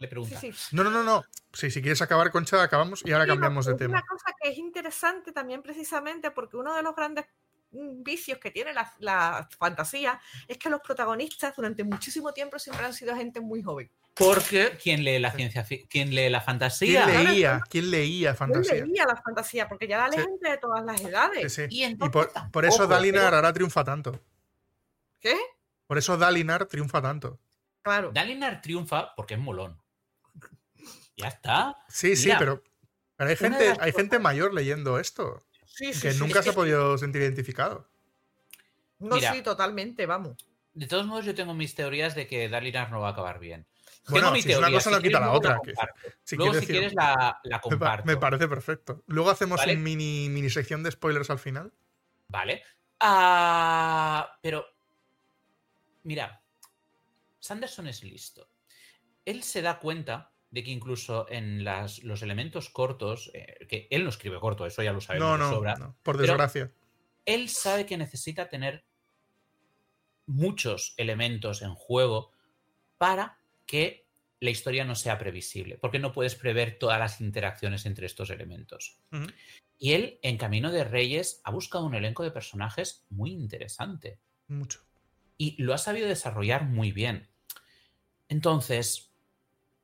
Le pregunta. sí. No, no, no, no. Sí, si quieres acabar, Concha, acabamos y ahora cambiamos de es tema. Una cosa que es interesante también precisamente porque uno de los grandes mm, vicios que tiene la, la fantasía es que los protagonistas durante muchísimo tiempo siempre han sido gente muy joven. Porque ¿quién lee la ciencia ¿Quién lee la fantasía? ¿Quién leía? ¿Quién leía fantasía? leía la fantasía porque ya la Sí. gente de todas las edades. sí. Y Y entonces por, por eso Dalinar pero- ahora triunfa tanto. ¿Qué? Por eso Dalinar triunfa tanto. Claro. Dalinar triunfa porque es molón. Ya está. Sí, sí, pero, pero hay gente, las hay cosas- gente mayor leyendo esto Sí, sí, que sí, nunca sí, se ha sí. podido sentir identificado. No, Mira. sí, totalmente, vamos. De todos modos, yo tengo mis teorías de que Dalinar no va a acabar bien. Bueno, tengo mi si es una cosa si no quita la otra. que- si luego, quieres si decir- quieres, la, la comparto. me parece perfecto. Luego hacemos ¿Vale? un mini, mini sección de spoilers al final. Vale. Ah, pero, mira, Sanderson es listo. Él se da cuenta de que incluso en las- los elementos cortos, eh, que él no escribe corto, eso ya lo sabemos No, de no, sobra, no, por desgracia. él sabe que necesita tener muchos elementos en juego para que la historia no sea previsible, porque no puedes prever todas las interacciones entre estos elementos. Y él, en Camino de Reyes, ha buscado un elenco de personajes muy interesante Mucho. y lo ha sabido desarrollar muy bien. Entonces,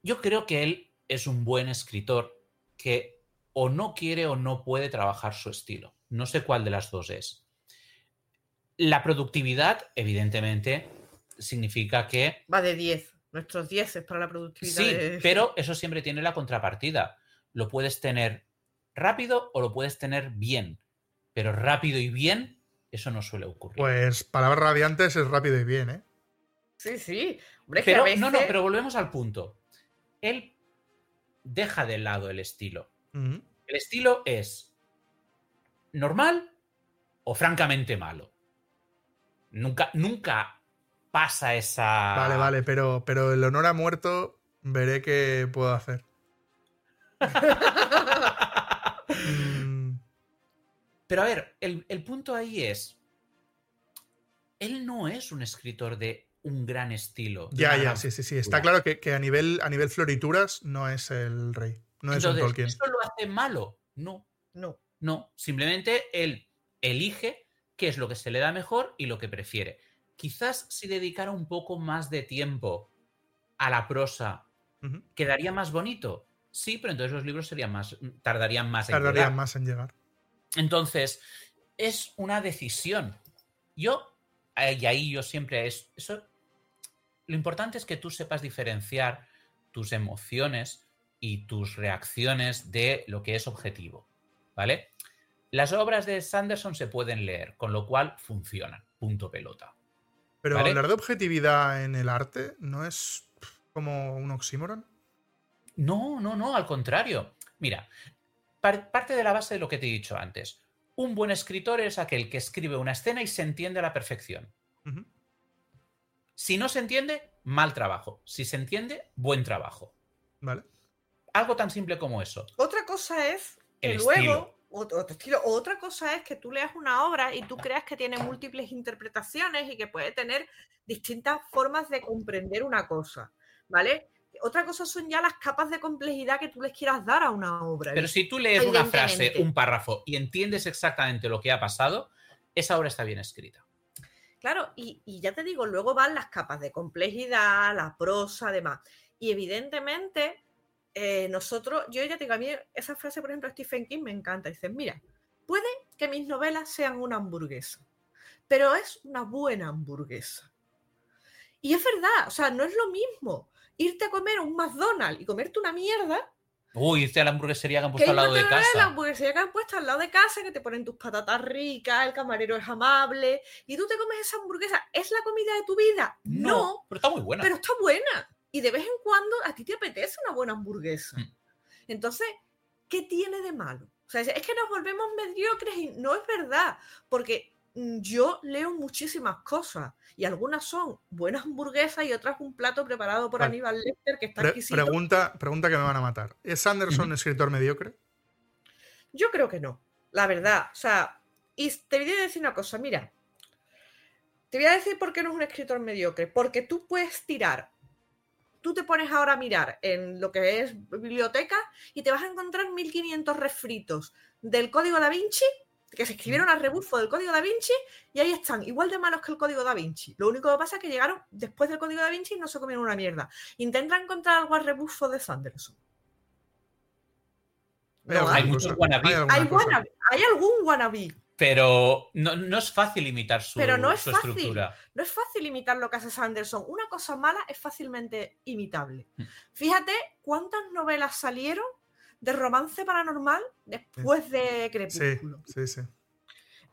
yo creo que él es un buen escritor que o no quiere o no puede trabajar su estilo. No sé cuál de las dos es. La productividad, evidentemente, significa que Va de 10. Nuestros 10 es para la productividad. sí, de- pero eso siempre tiene la contrapartida. Lo puedes tener rápido o lo puedes tener bien, pero rápido y bien, eso no suele ocurrir. Pues palabras radiantes es rápido y bien, ¿eh? Sí, sí. Hombre, Pero, veces... no, no, pero volvemos al punto. Él deja de lado el estilo. El estilo es normal o francamente malo. Nunca, nunca pasa esa. Vale, vale, pero, pero el honor ha muerto, veré qué puedo hacer. <laughs> Pero a ver, el, el punto ahí es. Él no es un escritor de un gran estilo. ya, ya, sí, sí, sí. Está claro que, que a, nivel, a nivel florituras no es el rey. No es un Tolkien. ¿Eso lo hace malo? No. No. No, simplemente él elige qué es lo que se le da mejor y lo que prefiere. Quizás si dedicara un poco más de tiempo a la prosa. ¿quedaría más bonito? Sí, pero entonces los libros serían más, tardarían más en Tardaría llegar. más en llegar. Entonces, es una decisión. Yo, eh, y ahí yo siempre es. Eso, lo importante es que tú sepas diferenciar tus emociones y tus reacciones de lo que es objetivo. ¿Vale? Las obras de Sanderson se pueden leer, con lo cual funcionan. Punto pelota. Pero Vale. hablar de objetividad en el arte no es como un oxímoron. No, no, no, al contrario. Mira, par- parte de la base de lo que te he dicho antes. Un buen escritor es aquel que escribe una escena y se entiende a la perfección. Si no se entiende, mal trabajo. Si se entiende, buen trabajo. Vale. Algo tan simple como eso. Otra cosa es que El luego, estilo. Otro, otro estilo. Otra cosa es que tú leas una obra y tú creas que tiene múltiples interpretaciones y que puede tener distintas formas de comprender una cosa, ¿vale? Otra cosa son ya las capas de complejidad que tú les quieras dar a una obra. Pero si tú lees una frase, un párrafo y entiendes exactamente lo que ha pasado, esa obra está bien escrita. Claro, y, y ya te digo, luego van las capas de complejidad, la prosa, demás. Y evidentemente, eh, nosotros, yo ya te digo, a mí esa frase, por ejemplo, Stephen King me encanta. Dice, mira, puede que mis novelas sean una hamburguesa, pero es una buena hamburguesa. Y es verdad, o sea, no es lo mismo irte a comer un McDonald's y comerte una mierda Uy, irte a la hamburguesería que han puesto al lado irte de a la casa. hamburguesería que han puesto al lado de casa, que te ponen tus patatas ricas, el camarero es amable, y tú te comes esa hamburguesa. ¿Es la comida de tu vida? No, pero está muy buena. pero está buena. Y de vez en cuando a ti te apetece una buena hamburguesa. Mm. Entonces, ¿qué tiene de malo? O sea, es que nos volvemos mediocres y no es verdad, porque mm, yo leo muchísimas cosas y algunas son buenas hamburguesas y otras un plato preparado por Vale. Aníbal Lecter que está Pre- exquisito. pregunta, pregunta que me van a matar. ¿Es Sanderson Ujú. escritor mediocre? Yo creo que no, la verdad. O sea, y te voy a decir una cosa, mira. Te voy a decir por qué no es un escritor mediocre. Porque tú puedes tirar. Tú te pones ahora a mirar en lo que es biblioteca y te vas a encontrar 1500 refritos del código da Vinci que se escribieron a rebufo del código da Vinci y ahí están, igual de malos que el código da Vinci. Lo único que pasa es que llegaron después del código da Vinci y no se comieron una mierda. Intenta encontrar algo a rebufo de Sanderson. No hay hay. muchos wannabe. hay wannabe- hay algún wannabe, Pero no, no es fácil imitar su, Pero no es su fácil. estructura. No es fácil imitar lo que hace Sanderson. Una cosa mala es fácilmente imitable. Mm. Fíjate cuántas novelas salieron de romance paranormal después de Sí, Crepúsculo. sí, sí.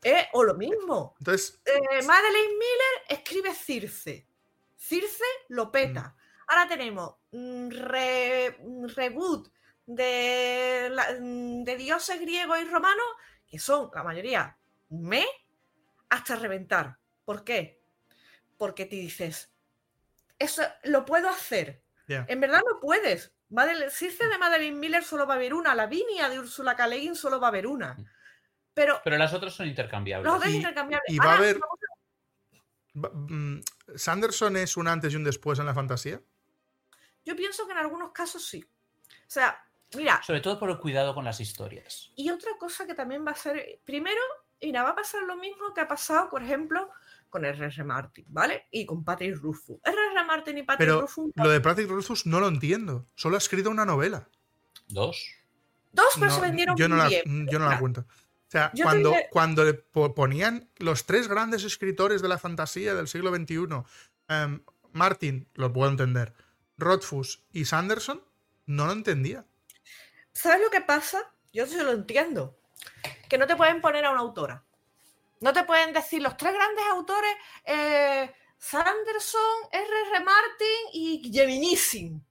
Eh, o lo mismo. Entonces, Eh, Madeleine Miller escribe Circe. Circe lo peta. Mm. Ahora tenemos mm, re- reboot de, de dioses griegos y romanos, que son la mayoría me hasta reventar. ¿Por qué? Porque te dices, eso lo puedo hacer. En verdad no puedes. Madele- Circe de Madeleine Miller solo va a haber una, Lavinia de Úrsula K. Le Guin solo va a haber una. Pero Pero las otras son intercambiables. los otros Y- intercambiables. y va a haber- mm, ¿Sanderson es un antes y un después en la fantasía? Yo pienso que en algunos casos sí. O sea, mira, Sobre todo por el cuidado con las historias. y otra cosa que también va a ser, primero, mira, va a pasar lo mismo que ha pasado, por ejemplo, con R.R. Martin, ¿vale? Y con Patrick Rufus. R.R. Martin y Patrick Pero Rufus, lo de Patrick Rothfuss no lo entiendo. Solo ha escrito una novela. Dos. dos, pero No, se vendieron yo no muy la, bien. yo no la cuento. O sea, Yo cuando, diré- cuando le po- ponían los tres grandes escritores de la fantasía del siglo XXI, em, Martin, lo puedo entender, Rothfuss y Sanderson, no lo entendía. ¿Sabes lo que pasa? Yo se lo entiendo. Que no te pueden poner a una autora. No te pueden decir los tres grandes autores, eh, Sanderson, R.R. Martin y Geminissin.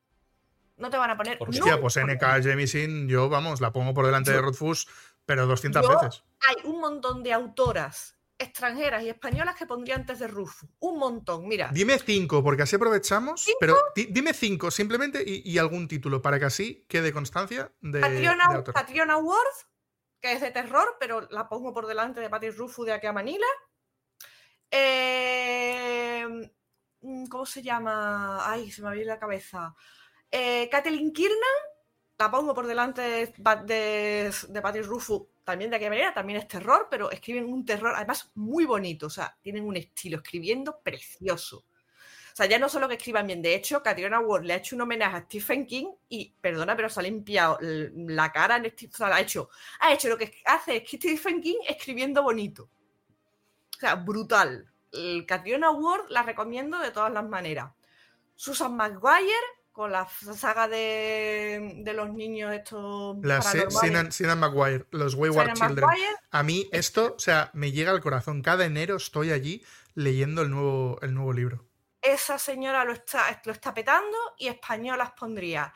No te van a poner. Hostia, pues NK Jemisin, yo, vamos, la pongo por delante de Rothfuss, pero 200 Yo- veces. Hay un montón de autoras extranjeras y españolas que pondría antes de Rufus. Un montón, mira. Dime cinco, porque así aprovechamos, pero di- dime cinco simplemente y, y algún título, para que así quede constancia de, Catriona, de Worth, que es de terror, pero la pongo por delante de Patrick Rufus de aquí a Manila. Mm, ¿Cómo se llama? Ay, se me viene la cabeza. Eh, Kathleen Kiernan, la pongo por delante de, de, de Patrick Rufus, también de aquí a Manila, también es terror, pero escriben un terror, además muy bonito, o sea, tienen un estilo escribiendo precioso. O sea, ya no solo que escriban bien, de hecho, Catriona Ward le ha hecho un homenaje a Stephen King y, perdona, pero se ha limpiado la cara, en Steve- o sea, la ha hecho, ha hecho lo que hace Stephen King escribiendo bonito. O sea, brutal. El Catriona Ward la recomiendo de todas las maneras. Susan McGuire con la saga de, de los niños estos La. Sinan, Sinan Maguire, los Wayward Children. A mí esto, o sea, me llega al corazón. Cada enero estoy allí leyendo el nuevo, el nuevo libro. Esa señora lo está, lo está petando y españolas pondría.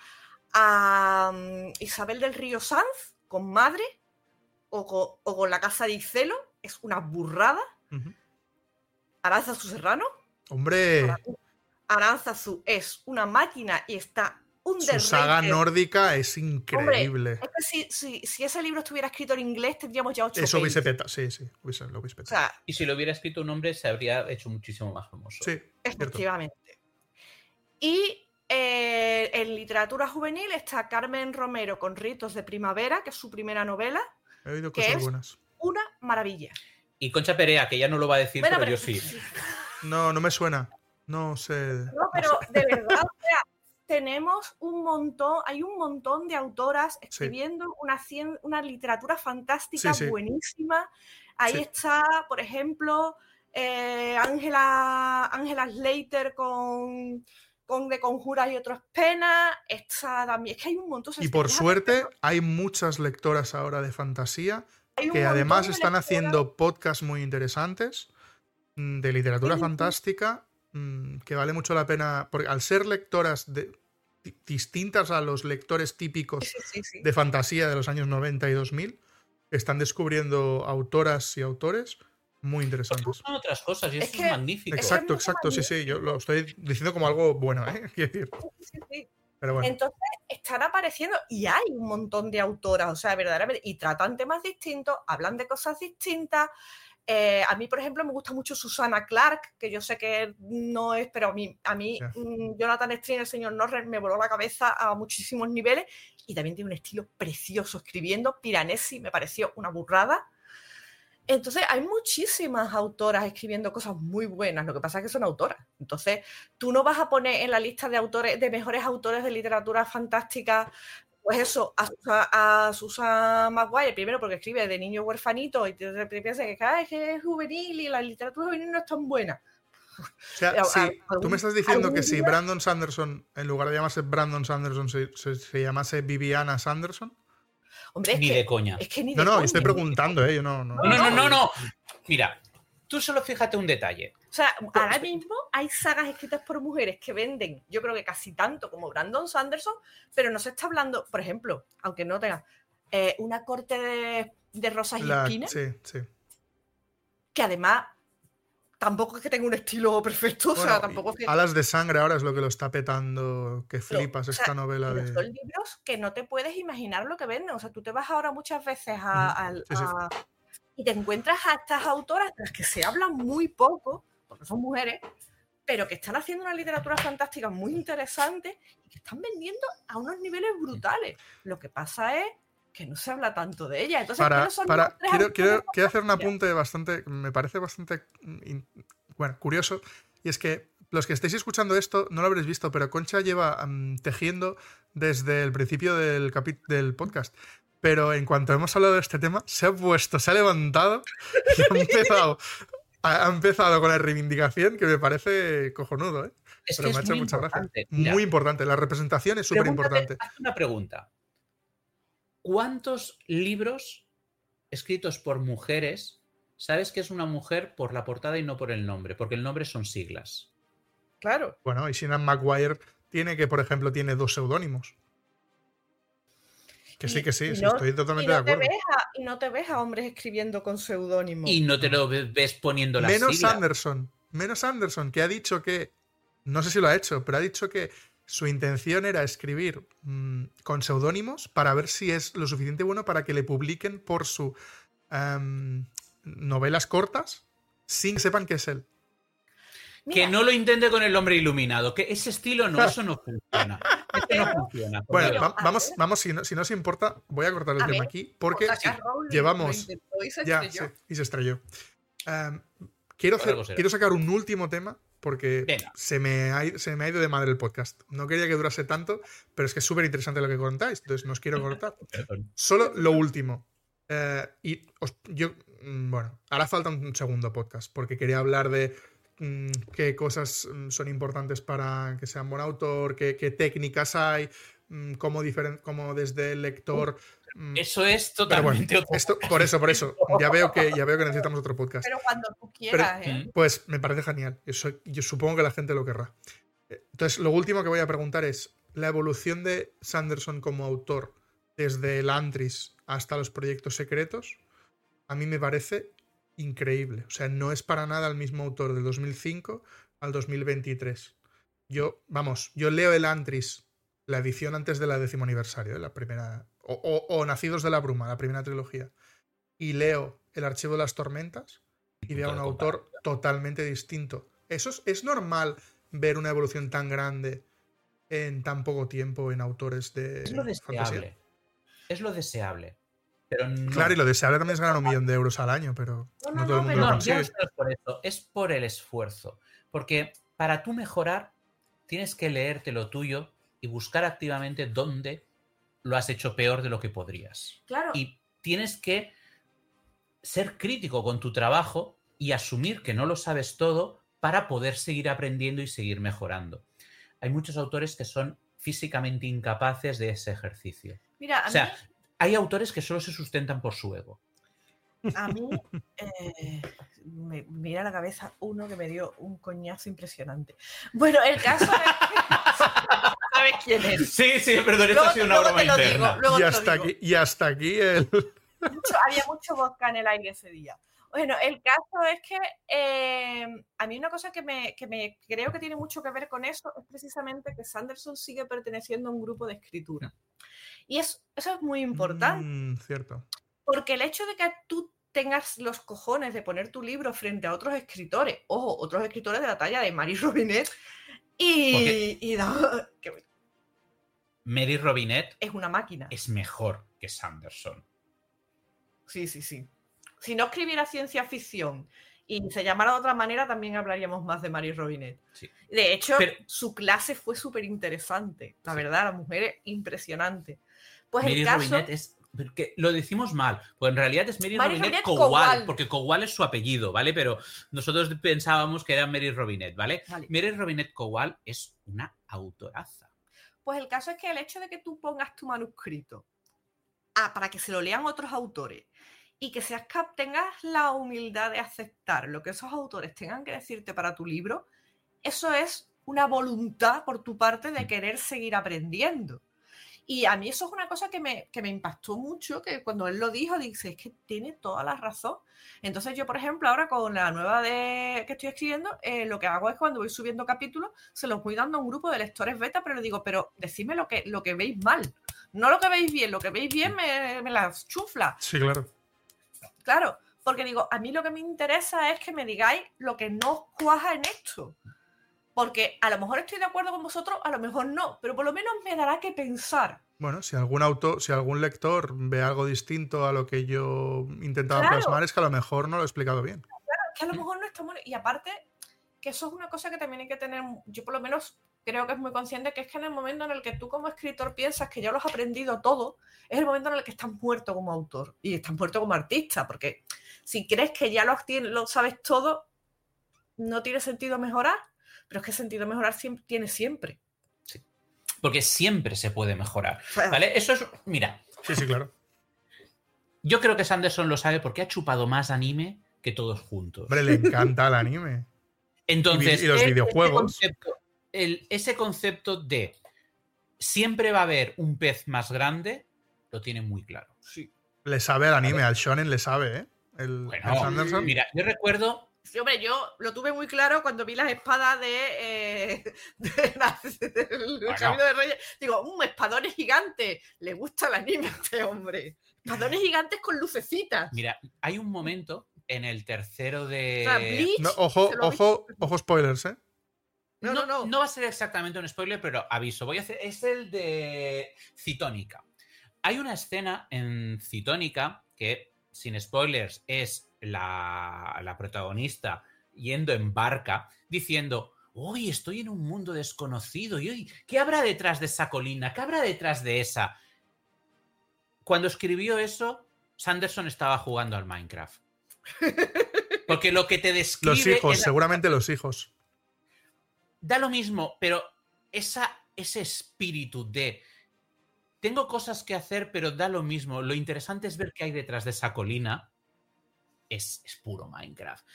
A mm, Isabel del Río Sanz con Madre o con, o con La Casa de Icelo, es una burrada. Aranzazu Serrano, Hombre, Aranzazu es una máquina y está un su saga nórdica es increíble. Es que si, si- si ese libro estuviera escrito en inglés tendríamos ya ocho Eso hubiese petado, sí, sí, hubiese, lo hubiese O petado. sea, Y si lo hubiera escrito un hombre, se habría hecho muchísimo más famoso. Sí, cierto. Efectivamente. Y eh, en literatura juvenil está Carmen Romero con Ritos de Primavera, que es su primera novela. He oído ¿Qué cosas es? buenas. Una maravilla. Y Concha Perea, que ya no lo va a decir, Bueno, pero, pero- yo sí. <laughs> No, no me suena. No sé. No, pero de verdad, o sea, tenemos un montón, hay un montón de autoras escribiendo una, una literatura fantástica buenísima. Ahí está, por ejemplo, eh, Ángela Angela Slater con, con De Conjuras y otras penas. Está también, es que hay un montón. Y por suerte hay muchas lectoras ahora de fantasía que además están haciendo podcasts muy interesantes mm, de literatura fantástica mm, que vale mucho la pena, porque al ser lectoras de, distintas a los lectores típicos de fantasía de los años 90 y 2000, están descubriendo autoras y autores muy interesantes. Son otras cosas y es es magnífico. Exacto, exacto, sí, sí, yo lo estoy diciendo como algo bueno, ¿eh? <laughs> Pero bueno. Entonces están apareciendo y hay un montón de autoras, o sea, verdaderamente, y tratan temas distintos, hablan de cosas distintas. Eh, a mí, por ejemplo, me gusta mucho Susana Clark, que yo sé que no es, pero a mí, a mí mm, Jonathan String, el señor Norrer, me voló la cabeza a muchísimos niveles y también tiene un estilo precioso escribiendo. Piranesi me pareció una burrada. Entonces, hay muchísimas autoras escribiendo cosas muy buenas, lo que pasa es que son autoras. Entonces, tú no vas a poner en la lista de autores, de mejores autores de literatura fantástica, pues eso, a, Susan Maguire, primero porque escribe de niño huerfanito y te piensas que, que es juvenil y la literatura juvenil no es tan buena. O sea, si tú me estás diciendo que si Brandon Sanderson, en lugar de llamarse Brandon Sanderson, se, se llamase Viviana Sanderson, ni de coña. no, no, estoy preguntando, ¿eh? no, no, no, no, no, Mira, tú solo fíjate un detalle. O sea, ahora mismo hay sagas escritas por mujeres que venden, yo creo que casi tanto como Brandon Sanderson, pero no se está hablando, por ejemplo, aunque no tenga, eh, una corte de, de rosas y esquinas. Sí, sí. Que además tampoco es que tenga un estilo perfecto, o sea, tampoco es que... Alas de sangre ahora es lo que lo está petando, que flipas esta novela de... Son libros que no te puedes imaginar lo que venden, o sea, tú te vas ahora muchas veces a... y te encuentras a estas autoras de las que se habla muy poco, porque son mujeres, pero que están haciendo una literatura fantástica muy interesante y que están vendiendo a unos niveles brutales. Lo que pasa es que no se habla tanto de ella. Entonces, para, quiero, quiero, quiero, hacer un apunte bastante, me parece bastante bueno, curioso, y es que los que estéis escuchando esto no lo habréis visto, pero Concha lleva tejiendo desde el principio del, del podcast. Pero en cuanto hemos hablado de este tema, se ha puesto, se ha levantado y ha <laughs> empezado, ha empezado con la reivindicación que me parece cojonudo. ¿eh? pero me ha hecho muchas gracias. Muy importante, la representación es súper importante. una pregunta. ¿Cuántos libros escritos por mujeres sabes que es una mujer por la portada y no por el nombre? Porque el nombre son siglas. Claro. Bueno, y Sinan Maguire tiene que, por ejemplo, tiene dos seudónimos. Que sí, que sí, estoy totalmente de acuerdo. y no te ves a hombres escribiendo con seudónimos. Y no te lo ves poniendo la Menos Anderson. Menos Anderson, que ha dicho que. No sé si lo ha hecho, pero ha dicho que su intención era escribir mm, con seudónimos para ver si es lo suficiente bueno para que le publiquen por sus em, novelas cortas sin que sepan que es él. Que no lo intente con el hombre iluminado, que ese estilo no, eso no <laughs> funciona. Eso no funciona. <laughs> Bueno, vamos, vamos si, no, si os importa, voy a cortar el tema aquí porque llevamos. Y se ya, y se estrelló. Em, quiero, quiero sacar un último tema porque se me, ha, se me ha ido de madre el podcast. No quería que durase tanto, pero es que es súper interesante lo que contáis, entonces no os quiero cortar. <laughs> Solo lo último. Eh, y yo, mm, bueno, hará falta un segundo podcast, porque quería hablar de qué cosas mm, son importantes para que sean buen autor, qué, qué técnicas hay, cómo, cómo desde el lector Mm. Eso es totalmente esto, Por eso, por eso. Ya veo, que, ya veo que necesitamos otro podcast. Pero cuando tú quieras, ¿eh? Pues me parece genial. yo supongo que la gente lo querrá. Entonces, lo último que voy a preguntar es: la evolución de Sanderson como autor desde el Antris hasta los proyectos secretos, a mí me parece increíble. O sea, no es para nada el mismo autor del 2005 al 2023. Yo, vamos, yo leo el Antris, la edición antes de la décimo aniversario, de la primera o, Nacidos de la Bruma, la primera trilogía, y leo El Archivo de las Tormentas y veo a un autor totalmente distinto. Eso es, normal ver una evolución tan grande en tan poco tiempo en autores de es lo deseable. Es lo deseable. Pero Claro, y lo deseable también es ganar un millón de euros al año, pero no, todo el mundo lo consigue. es por eso, es por el esfuerzo. Porque para tú mejorar, tienes que leerte lo tuyo y buscar activamente dónde lo has hecho peor de lo que podrías. Claro. Y tienes que ser crítico con tu trabajo y asumir que no lo sabes todo para poder seguir aprendiendo y seguir mejorando. Hay muchos autores que son físicamente incapaces de ese ejercicio. Mira, a O sea, mí, hay autores que solo se sustentan por su ego. a mí eh, me mira a la cabeza uno que me dio un coñazo impresionante. Bueno, el caso es que... <laughs> ¿Sabes quién es? Sí, sí, perdón, Luego, luego te lo digo, luego Y te lo hasta, digo. aquí, y hasta aquí el... mucho- había mucho vodka en el aire ese día. Bueno, el caso es que eh, a mí una cosa que me, que me creo que tiene mucho que ver con eso es precisamente que Sanderson sigue perteneciendo a un grupo de escritura. Y es, eso es muy importante, Mm, cierto. porque el hecho de que tú tengas los cojones de poner tu libro frente a otros escritores, ojo, otros escritores de la talla de Marie <laughs> Robinet, y, y da- <laughs> Mary Robinette es una máquina. es mejor que Sanderson. Sí, sí, sí. Si no escribiera ciencia ficción y se llamara de otra manera, también hablaríamos más de Marie Robinet. Sí. De hecho, Pero- su clase fue súper interesante. La Sí. verdad, la mujer es impresionante. Pues Mary el caso, Robinette es. porque lo decimos mal, pues en realidad es Mary, Mary Robinette Robinette Kowal, Kowal. porque Kowal es su apellido, ¿vale? Pero nosotros pensábamos que era Mary Robinette, ¿vale? Vale. Mary Robinette Kowal es una autoraza. pues el caso es que el hecho de que tú pongas tu manuscrito ah, para que se lo lean otros autores y que seas cap tengas la humildad de aceptar lo que esos autores tengan que decirte para tu libro, eso es una voluntad por tu parte de Mm. querer seguir aprendiendo. Y a mí eso es una cosa que me, que me impactó mucho, que cuando él lo dijo, dice, es que tiene toda la razón. Entonces yo, por ejemplo, ahora con la nueva de que estoy escribiendo, eh, lo que hago es cuando voy subiendo capítulos, se los voy dando a un grupo de lectores beta, pero le digo, pero decidme lo que, lo que veis mal. No lo que veis bien, lo que veis bien me, me las chufla. Sí, claro. Claro, porque digo, a mí lo que me interesa es que me digáis lo que no os cuaja en esto. Porque a lo mejor estoy de acuerdo con vosotros, a lo mejor no, pero por lo menos me dará que pensar. Bueno, si algún auto, si algún lector ve algo distinto a lo que yo intentaba Claro. plasmar, es que a lo mejor no lo he explicado bien. que a lo mejor no está bueno. Y aparte, que eso es una cosa que también hay que tener, yo por lo menos creo que es muy consciente, que es que en el momento en el que tú como escritor piensas que ya lo has aprendido todo, es el momento en el que estás muerto como autor y estás muerto como artista, porque si crees que ya lo sabes todo, no tiene sentido mejorar, pero es que sentido mejorar siempre, tiene siempre. Porque siempre se puede mejorar. ¿Vale? Eso es. Mira, Sí, sí, claro. yo creo que Sanderson lo sabe porque ha chupado más anime que todos juntos. Hombre, le encanta el anime. Entonces, y los ese videojuegos. concepto- el- ese concepto de siempre va a haber un pez más grande, lo tiene muy claro. Le sabe al anime, al shonen le sabe, ¿eh? El, Bueno, el Sanderson. Mira, yo recuerdo. Sí, hombre, yo lo tuve muy claro cuando vi las espadas de, eh, <laughs> de la- del Bueno. Camino de Reyes. Digo, un espadones gigantes. Le gusta el anime a este hombre. Espadones gigantes con lucecitas. Mira, hay un momento en el tercero de. O sea, Bleach, No, ojo, ojo, ojo spoilers, ¿eh? No, no, no. va a ser exactamente un spoiler, pero aviso. Voy a hacer. Es el de Citónica. Hay una escena en Citónica que, sin spoilers, es la, la protagonista yendo en barca diciendo. Hoy estoy en un mundo desconocido. ¿Y hoy qué habrá detrás de esa colina? ¿Qué habrá detrás de esa? Cuando escribió eso, Sanderson estaba jugando al Minecraft. Porque lo que te describe. Los hijos, seguramente los hijos. da lo mismo, pero esa, ese espíritu de tengo cosas que hacer, pero da lo mismo. Lo interesante es ver qué hay detrás de esa colina. Es, es puro Minecraft.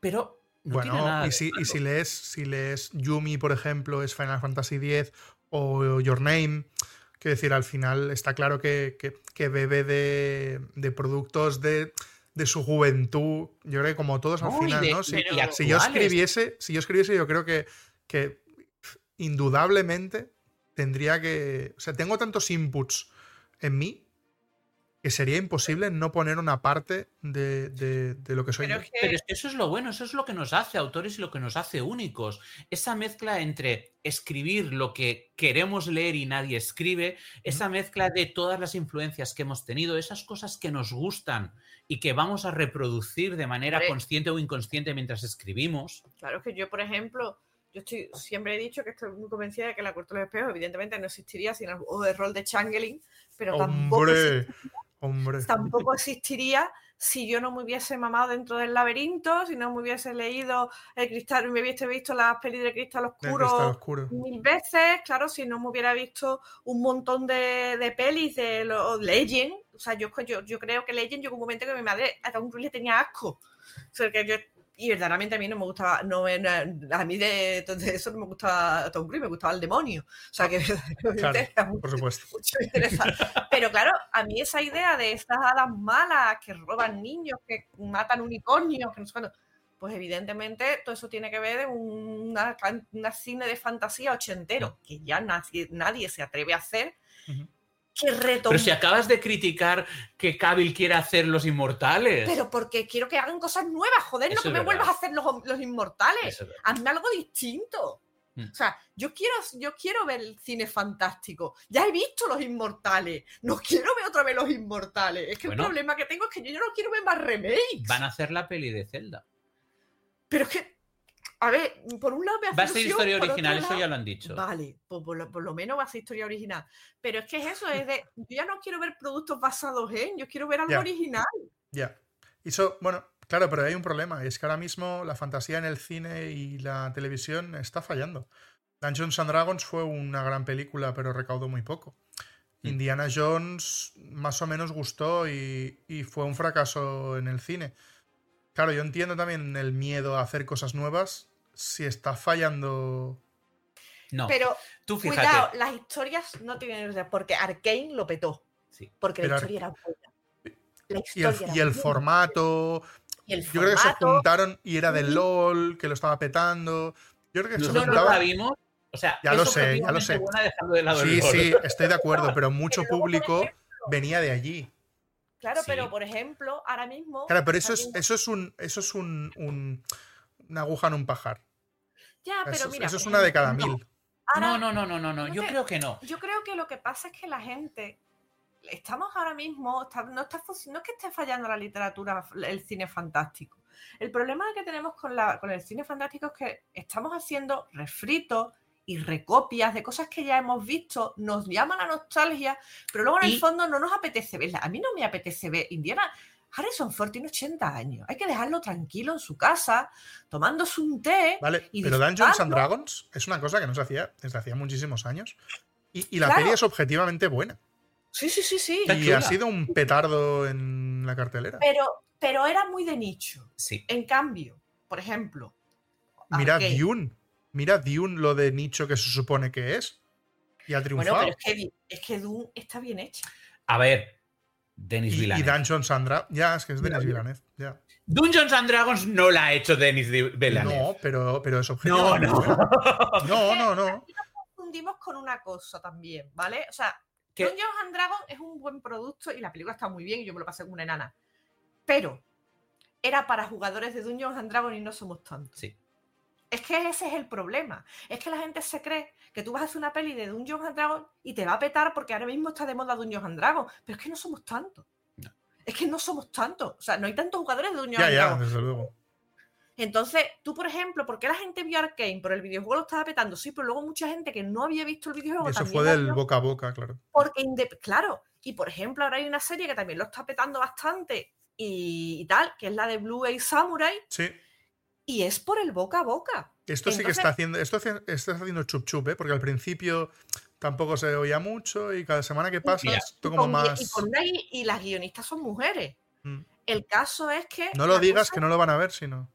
Pero no tiene nada bueno, y si, y si lees, si lees Yumi, por ejemplo, es Final Fantasy X o Your Name, quiero decir, al final está claro que, que- que bebe de, de productos de, de su juventud. Yo creo que como todos al No, final, de- ¿no? Si, si yo escribiese, si yo escribiese, yo creo que, que indudablemente tendría que. O sea, tengo tantos inputs en mí que sería imposible no poner una parte de, de- de lo que soy Pero yo. es que Pero es que eso es lo bueno, eso es lo que nos hace autores y lo que nos hace únicos. Esa mezcla entre escribir lo que queremos leer y nadie escribe, esa mezcla de todas las influencias que hemos tenido, esas cosas que nos gustan y que vamos a reproducir de manera consciente o inconsciente mientras escribimos. Claro que yo, por ejemplo, yo estoy, siempre he dicho que estoy muy convencida de que la corte de los espejos, evidentemente, no existiría sin el juego de rol de Changeling, pero tampoco, Hombre, existiría, hombre. tampoco existiría si yo no me hubiese mamado dentro del laberinto, si no me hubiese leído el cristal, me hubiese visto las pelis de cristal oscuro cristal oscuro. mil veces, claro, si no me hubiera visto un montón de, de pelis de los Legend, o sea, yo, yo, yo creo que Legend llegó un momento que mi madre a Tom Cruise le tenía asco. O sea, que yo, y verdaderamente a mí no me gustaba, no, a mí de, de eso no me gustaba Tom Cruise, me gustaba el demonio. O sea, que Claro, era mucho- por supuesto. mucho interesa. Pero claro, a mí esa idea de estas hadas malas que roban niños, que matan unicornios, que no sé cuándo, pues evidentemente todo eso tiene que ver de una, una cine de fantasía ochentero, que ya nadie, nadie se atreve a hacer. Que retomó. Pero si acabas de criticar que Cavill quiere hacer los inmortales. Pero porque quiero que hagan cosas nuevas, joder, no que me verdad. vuelvas a hacer los, los inmortales. Es. Hazme algo distinto. Mm. O sea, yo quiero, yo quiero ver el cine fantástico. Ya he visto los inmortales. No quiero ver otra vez los inmortales. Es que Bueno. el problema que tengo es que yo no quiero ver más remakes. Van a hacer la peli de Zelda. Pero es que, a ver, por un lado me hace Va a ser historia original, eso ya lo han dicho. Vale, pues por lo, por lo menos va a ser historia original. Pero es que es eso, es de, yo ya no quiero ver productos basados en, yo quiero ver algo Ya. original. Ya. Y eso, bueno, claro, pero hay un problema. Y es que ahora mismo la fantasía en el cine y la televisión está fallando. Dungeons and Dragons fue una gran película, pero recaudó muy poco. Mm. Indiana Jones más o menos gustó y, y fue un fracaso en el cine. Claro, yo entiendo también el miedo a hacer cosas nuevas si está fallando. No, Pero tú fíjate. Cuidado, las historias no tienen. Porque Arkane lo petó. Sí. Porque Pero la Ar- historia era buena. La Y el, era y el buena. formato. Y el Yo creo que se juntaron y era de Ujú. LOL, que lo estaba petando. Yo creo que se Nosotros juntaba. la vimos. O sea, Ya lo sé, ya lo sé. de Sí, sí, estoy de acuerdo, pero mucho Pero luego, por público ejemplo, venía de allí. Claro, Sí. pero por ejemplo, ahora mismo. Claro, pero eso es, eso es un, eso es un, un- una aguja en un pajar. Ya, pero Eso, mira. eso es una de cada no, mil. ahora- No, no, no, no, no, no. Yo creo que no. Yo creo que lo que pasa es que la gente. Estamos ahora mismo. está- no, está, no es que esté fallando la literatura, el cine fantástico. El problema que tenemos con, la, con el cine fantástico es que estamos haciendo refritos y recopias de cosas que ya hemos visto, nos llama la nostalgia, pero luego en Y- el fondo no nos apetece verla. A mí no me apetece ver Indiana. Harrison Ford tiene 80 años. Hay que dejarlo tranquilo en su casa, tomándose un té. ¿Vale? y Pero Dungeons and. Dragons es una cosa que no se hacía desde hacía muchísimos años. Y, y la Claro. peli es objetivamente buena. Sí, sí, sí, sí. Y ha sido un petardo en la cartelera. Pero, pero era muy de nicho. Sí. En cambio, por ejemplo, Mira. Dune. Mira Dune lo de nicho que se supone que es. Y ha Bueno, triunfado. pero es que, es que Dune está bien hecha. A ver, Denis y, y Villeneuve. Dungeons and Dragons. Ya, es que es Denis Villeneuve. Ya. Dungeons and Dragons no la ha hecho Denis Villeneuve. No, pero, pero es No, objetivamente no. buena. No, no, no. Confundimos con una cosa también, ¿vale? O sea, ¿Qué? Dungeons and Dragons es un buen producto y la película está muy bien y yo me lo pasé como una enana. Pero era para jugadores de Dungeons and Dragons y no somos tantos. Sí. Es que ese es el problema. Es que la gente se cree que tú vas a hacer una peli de Dungeons and Dragons y te va a petar porque ahora mismo está de moda Dungeons and Dragons. Pero es que no somos tantos. No. Es que no somos tantos. O sea, no hay tantos jugadores de Dungeons Ya, and ya, Dragons. desde luego. Entonces, tú, por ejemplo, ¿por qué la gente vio Arkane? Por el videojuego lo estaba petando. Sí, pero luego mucha gente que no había visto el videojuego Y eso fue del boca a boca, claro. porque claro. Y por ejemplo, ahora hay una serie que también lo está petando bastante y, y tal, que es la de Blue Eye Samurai, Sí. Y es por el boca a boca. Esto sí que está haciendo, esto está haciendo chup chup, ¿eh? porque al principio tampoco se oía mucho y cada semana que pasa esto como más... y, con una gui- y las guionistas son mujeres. Mm. El caso es que. No lo digas cosa- que no lo van a ver, sino...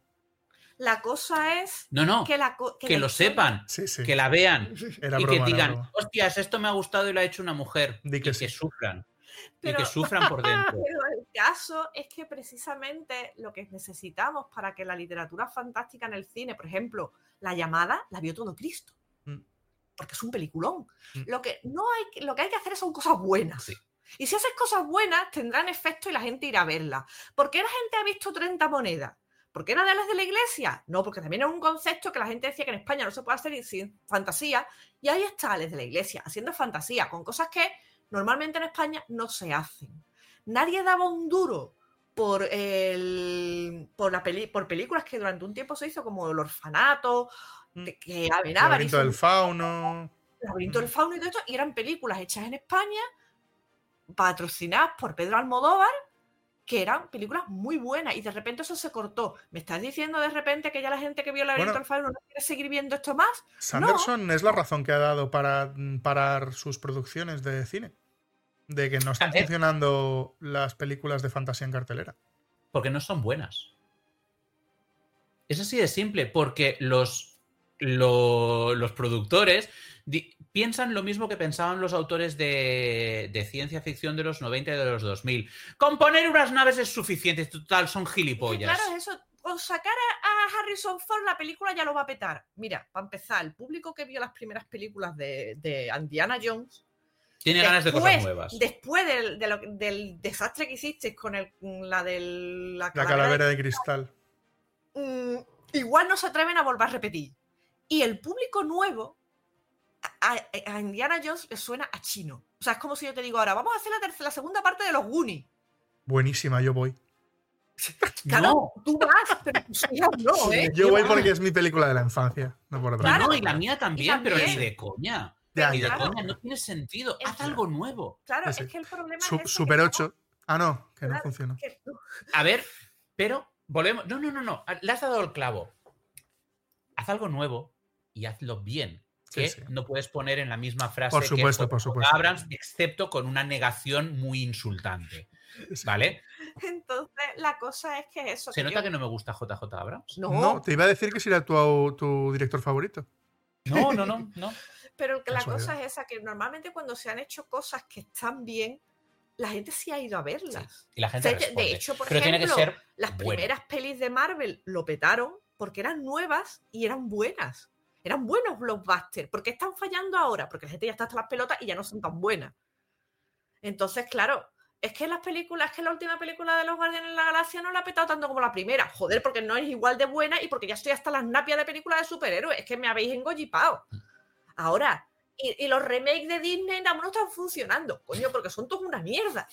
La cosa es No, no. que la. co- Que la lo historia- sepan. Sí, sí. Que la vean. Era y broma, que digan, hostias, esto me ha gustado y lo ha hecho una mujer. Di que y sí. que sufran. Y Pero- que sufran por <laughs> dentro. Pero el caso es que precisamente lo que necesitamos para que la literatura fantástica en el cine, por ejemplo, La llamada, la vio todo Cristo. Mm. Porque es un peliculón. Mm. Lo, que no hay, que- lo que hay que hacer son cosas buenas. Sí. Y si haces cosas buenas, tendrán efecto y la gente irá a verlas. ¿Por qué la gente ha visto 30 monedas? ¿Por qué era de las de la iglesia? No, porque también es un concepto que la gente decía que en España no se puede hacer sin fantasía. Y ahí está les de la iglesia, haciendo fantasía, con cosas que normalmente en España no se hacen. Nadie daba un duro por, el, por, la peli, por películas que durante un tiempo se hizo, como El Orfanato, Mm. de- que El avenaban. laberinto del fauno. El laberinto del fauno y todo esto, y eran películas hechas en España, patrocinadas por Pedro Almodóvar, que eran películas muy buenas, y de repente eso se cortó. ¿Me estás diciendo de repente que ya la gente que vio el laberinto Bueno. del fauno no quiere seguir viendo esto más? Sanderson es la razón que ha dado para mm, parar sus producciones de cine. De que no están funcionando las películas de fantasía en cartelera. Porque no son buenas. Es así de simple, porque los, lo- los productores di- piensan lo mismo que pensaban los autores de, de ciencia ficción de los 90 y de los 2000. Con poner unas naves es suficiente, total, son gilipollas. claro, eso, con sacar a, a Harrison Ford la película ya lo va a petar. Mira, para empezar, el público que vio las primeras películas de, de Indiana Jones, Tiene ganas de cosas después- nuevas. después del, de lo- del desastre que hiciste con el, la de la La calavera de cristal. mm, igual no se atreven a volver a repetir. Y el público nuevo a, a- a Indiana Jones le suena a chino. O sea, es como si yo te digo ahora, vamos a hacer la, tercera, la segunda parte de los Goonies. Buenísima, yo voy. <laughs> Claro, No. tú vas, pero no, ¿eh? Yo voy porque es mi película de la infancia. No por otra Claro. No, y la mía también, pero ni de coña. De ya. Claro. coña, no tiene sentido. Es Haz que- algo nuevo. Claro, es que el problema Su- es Super estamos- 8. Ah, no, que no funcionó. que A ver, pero volvemos. No, no, no, no. Le has dado el clavo. Haz algo nuevo y hazlo bien. Que sí. no puedes poner en la misma frase Por supuesto, que por JJ supuesto. Abrams, excepto con una negación muy insultante. Sí. ¿Vale? Entonces, la cosa es que eso. ¿Se que nota yo- que no me gusta JJ Abrams? No, No, te iba a decir que si era tu, tu director favorito. No, no, no, no. Pero la Casualidad. cosa es esa, que normalmente cuando se han hecho cosas que están bien, la gente sí ha ido a verlas. Y la O gente sea, responde. de hecho, por Pero tiene ejemplo, que ser las bueno. primeras pelis de Marvel lo petaron porque eran nuevas y eran buenas. Eran buenos blockbusters. ¿Por qué están fallando ahora? Porque la gente ya está hasta las pelotas y ya no son tan buenas. Entonces, claro, es que las películas, es que la última película de los Guardianes de la Galaxia no la ha petado tanto como la primera. Joder, porque no es igual de buena y porque ya estoy hasta las napias de películas de superhéroes. Es que me habéis engollipado. Ahora, y, y los remakes de Disney no no están funcionando. Coño, porque son todos una mierda.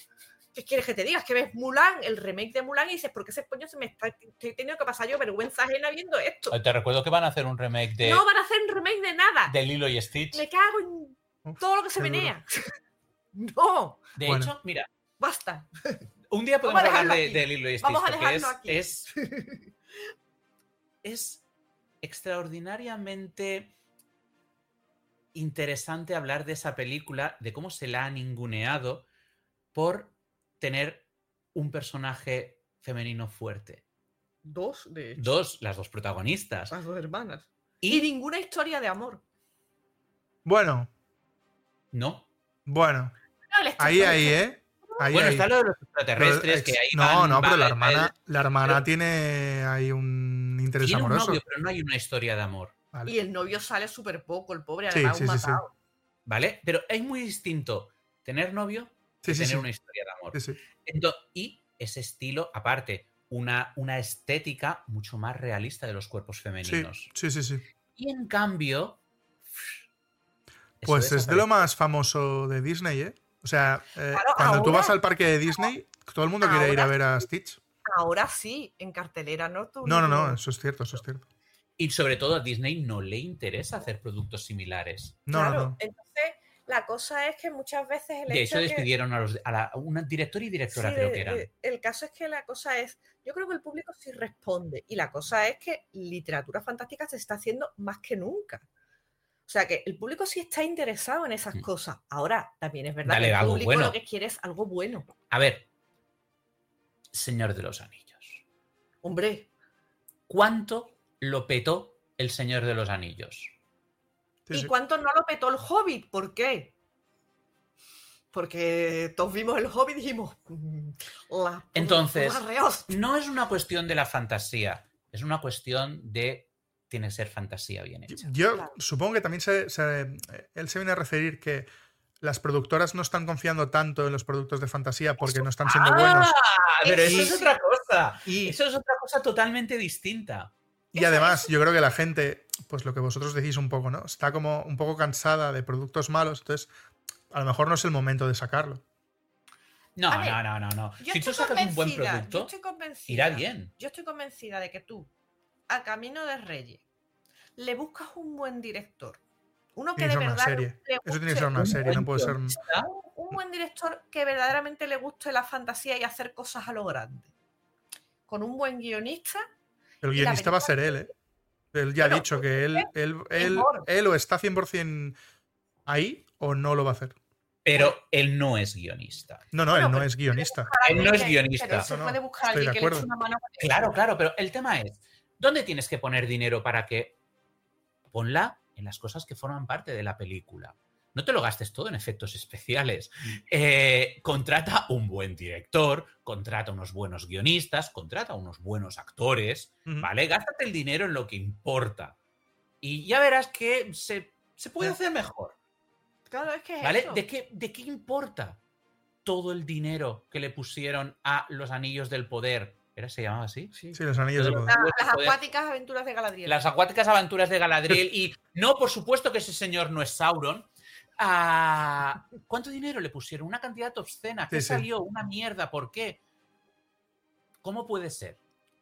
¿Qué quieres que te diga? Es que ves Mulan, el remake de Mulan, y dices, ¿por qué ese coño se me está he tenido que pasar yo vergüenza ajena viendo esto? Te recuerdo que van a hacer un remake de, No van a hacer un remake de nada. de Lilo y Stitch. Le cago en Uf, todo lo que se menea. <laughs> no, De Bueno. hecho, mira, basta. un día podemos hablar de, de Lilo y Stitch. Vamos a porque es, dejarlo aquí. es es extraordinariamente interesante hablar de esa película, de cómo se la ha ninguneado por tener un personaje femenino fuerte. Dos, de hecho. Dos, las dos protagonistas. Las dos hermanas. Y, Y ninguna historia de amor. Bueno, no. bueno. No, Ahí, ahí, ¿eh? Ahí, Bueno, ahí. está lo de los Pero, extraterrestres que ahí no, van- no, pero la hermana, la hermana pero- tiene ahí un interés tiene un amoroso. novio, pero no hay una historia de amor. Vale. Y el novio sale súper poco, el pobre, además sí, un sí, sí. matado. ¿Vale? Pero es muy distinto tener novio que sí, tener sí. una historia de amor. Sí, sí. Ento- y ese estilo, aparte, una, una estética mucho más realista de los cuerpos femeninos. sí, sí, sí. Y en cambio. Pues es de lo más famoso de Disney, ¿eh? O sea, eh, Claro, cuando tú vas al parque de Disney, todo el mundo quiere ir a ver a Stitch. Ahora sí, en cartelera, ¿no? Tú No, no, no, eso es cierto, eso es cierto. Y sobre todo a Disney no le interesa hacer productos similares. No, claro, no, no. entonces la cosa es que muchas veces el De hecho hecho, que- despidieron a, los, a la, a una director y directora, Sí, creo de- que eran. el caso es que la cosa es, yo creo que el público sí responde y la cosa es que literatura fantástica se está haciendo más que nunca. O sea que el público sí está interesado en esas Mm. cosas. Ahora, también es verdad Dale que el público bueno. lo que quiere es algo bueno. A ver, Señor de los Anillos. Hombre, ¿Cuánto lo petó el Señor de los Anillos? Sí, ¿y cuánto no lo petó el Hobbit? ¿Por qué? Porque todos vimos el Hobbit y dijimos... "Mm, la- Entonces, la reos". No es una cuestión de la fantasía, es una cuestión de. Tiene que ser fantasía bien hecha. Yo Claro. supongo que también se, se- él se viene a referir que las productoras no están confiando tanto en los productos de fantasía porque no están siendo buenos. Ah, pero eso Y- es otra cosa. Y, Eso es otra cosa totalmente distinta. Y además, yo creo que la gente, pues lo que vosotros decís un poco, ¿no? Está como un poco cansada de productos malos, entonces a lo mejor no es el momento de sacarlo. No, ver, no, no, no, no. Yo Si tú estoy sacas un buen producto, irá bien. Yo estoy convencida de que tú, a Camino de Reyes, le buscas un buen director. Uno que de verdad le Eso tiene que ser una un serie, buen no puede ser. guionista. un buen director que verdaderamente le guste la fantasía y hacer cosas a lo grande. Con un buen guionista, El guionista va a ser él, ¿eh? Él ya ha dicho que él, él, él, él o está 100% ahí o no lo va a hacer. Pero él no es guionista. No, no, Bueno, él no es guionista. Él no es guionista. Se puede buscar alguien que le eche una mano. Claro, claro, pero el tema es, ¿dónde tienes que poner dinero para que ponla en las cosas que forman parte de la película? No te lo gastes todo en efectos especiales. Eh, contrata un buen director, contrata unos buenos guionistas, contrata unos buenos actores, Ujú. ¿vale? Gástate el dinero en lo que importa. Y ya verás que se, se puede hacer mejor, Claro, es que es ¿vale? eso. ¿De qué, ¿De qué importa todo el dinero que le pusieron a los anillos del poder? ¿Era se llamaba así? Sí. Sí, los anillos de poder. La- las Joder. acuáticas aventuras de Galadriel. Las acuáticas aventuras de Galadriel. <laughs> Y no, por supuesto que ese señor no es Sauron. Ah, ¿Cuánto dinero le pusieron? Una cantidad obscena. ¿Qué Sí, sí. salió? Una mierda. ¿Por qué? ¿Cómo puede ser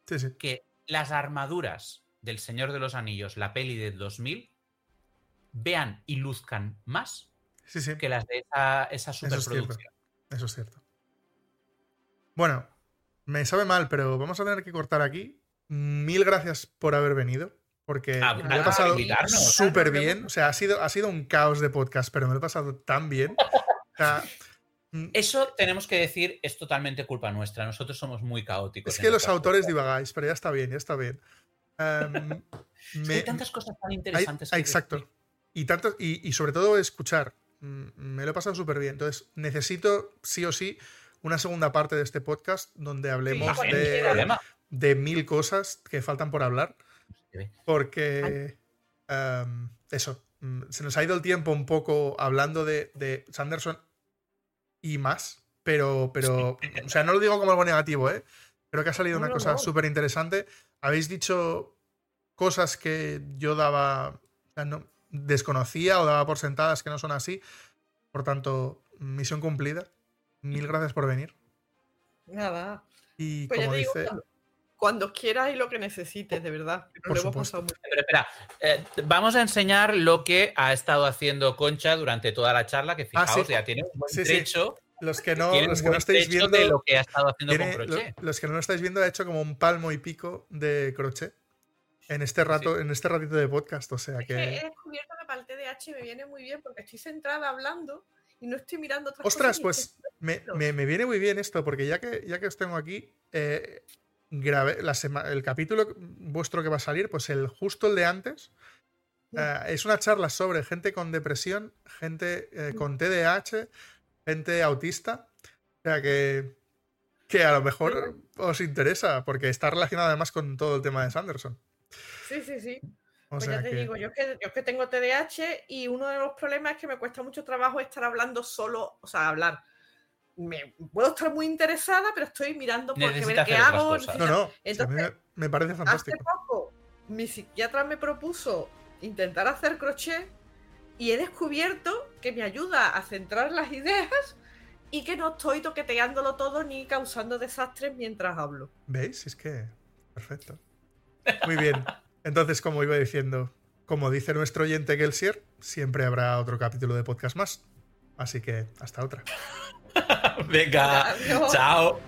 Sí, que las armaduras del Señor de los Anillos, la peli del 2000, vean y luzcan más que las de esa, esa Eso es superproducción? Eso es cierto. Bueno, me sabe mal, pero vamos a tener que cortar aquí. Mil gracias por haber venido. Porque Ah, me lo he pasado súper bien. O sea, ha sido, ha sido un caos de podcast, pero me lo he pasado tan bien. O sea, <laughs> mm, Eso tenemos que decir, es totalmente culpa nuestra. Nosotros somos muy caóticos. es que los autores divagáis, pero ya está bien, ya está bien. Em, Es <laughs> que me- hay tantas cosas tan hay- interesantes. que exacto. decir. Y, tanto, y, y sobre todo escuchar. Mm, Me lo he pasado súper bien. Entonces, necesito sí o sí una segunda parte de este podcast donde hablemos de, de mil cosas que faltan por hablar. Porque em, eso, mm, se nos ha ido el tiempo un poco hablando de, de Sanderson y más. Pero, pero, o sea, no lo digo como algo negativo, ¿eh? Creo que ha salido No, una no, cosa no. súper interesante. Habéis dicho cosas que yo daba, desconocía o daba por sentadas que no son así. Por tanto, misión cumplida. Mil gracias por venir. Nada. Y Pues como digo, dice, cuando, quieras y lo que necesites, de verdad. Por lo hemos supuesto. pasado muy Pero espera, eh, vamos a enseñar lo que ha estado haciendo Concha durante toda la charla, que Ah, fijaos, sí. ya tiene un buen Sí, sí. trecho, los que no, los que no estáis viendo, de lo que ha estado haciendo tiene- con lo- crochet. los que no lo estáis viendo, ha hecho como un palmo y pico de crochet en este rato, en este ratito de podcast. O sea Es que he descubierto que para el TDAH me viene muy bien porque estoy centrada hablando y no estoy mirando otras Ostras, cosas. pues me, me- me viene muy bien esto, porque ya que, ya que os tengo aquí, eh, grabé la sema- el capítulo vuestro que va a salir, pues el justo el de antes. eh, es una charla sobre gente con depresión, gente eh, con TDAH, gente autista. O sea que, que a lo mejor os interesa, porque está relacionado además con todo el tema de Sanderson. Sí, sí, sí. O Pues sea ya te que- digo, yo es, que, yo es que tengo TDAH y uno de los problemas es que me cuesta mucho trabajo estar hablando solo, o sea, hablar. Me, puedo estar muy interesada, pero estoy mirando por qué ver qué hago. No, no, a mí Entonces, me, me parece Hace fantástico. poco mi psiquiatra me propuso intentar hacer crochet y he descubierto que me ayuda a centrar las ideas y que no estoy toqueteándolo todo ni causando desastres mientras hablo. ¿Veis? Es que. Perfecto. Muy bien. Entonces, como iba diciendo, como dice nuestro oyente Gelsier, siempre habrá otro capítulo de podcast más. Así que hasta otra. Obrigado. Tchau.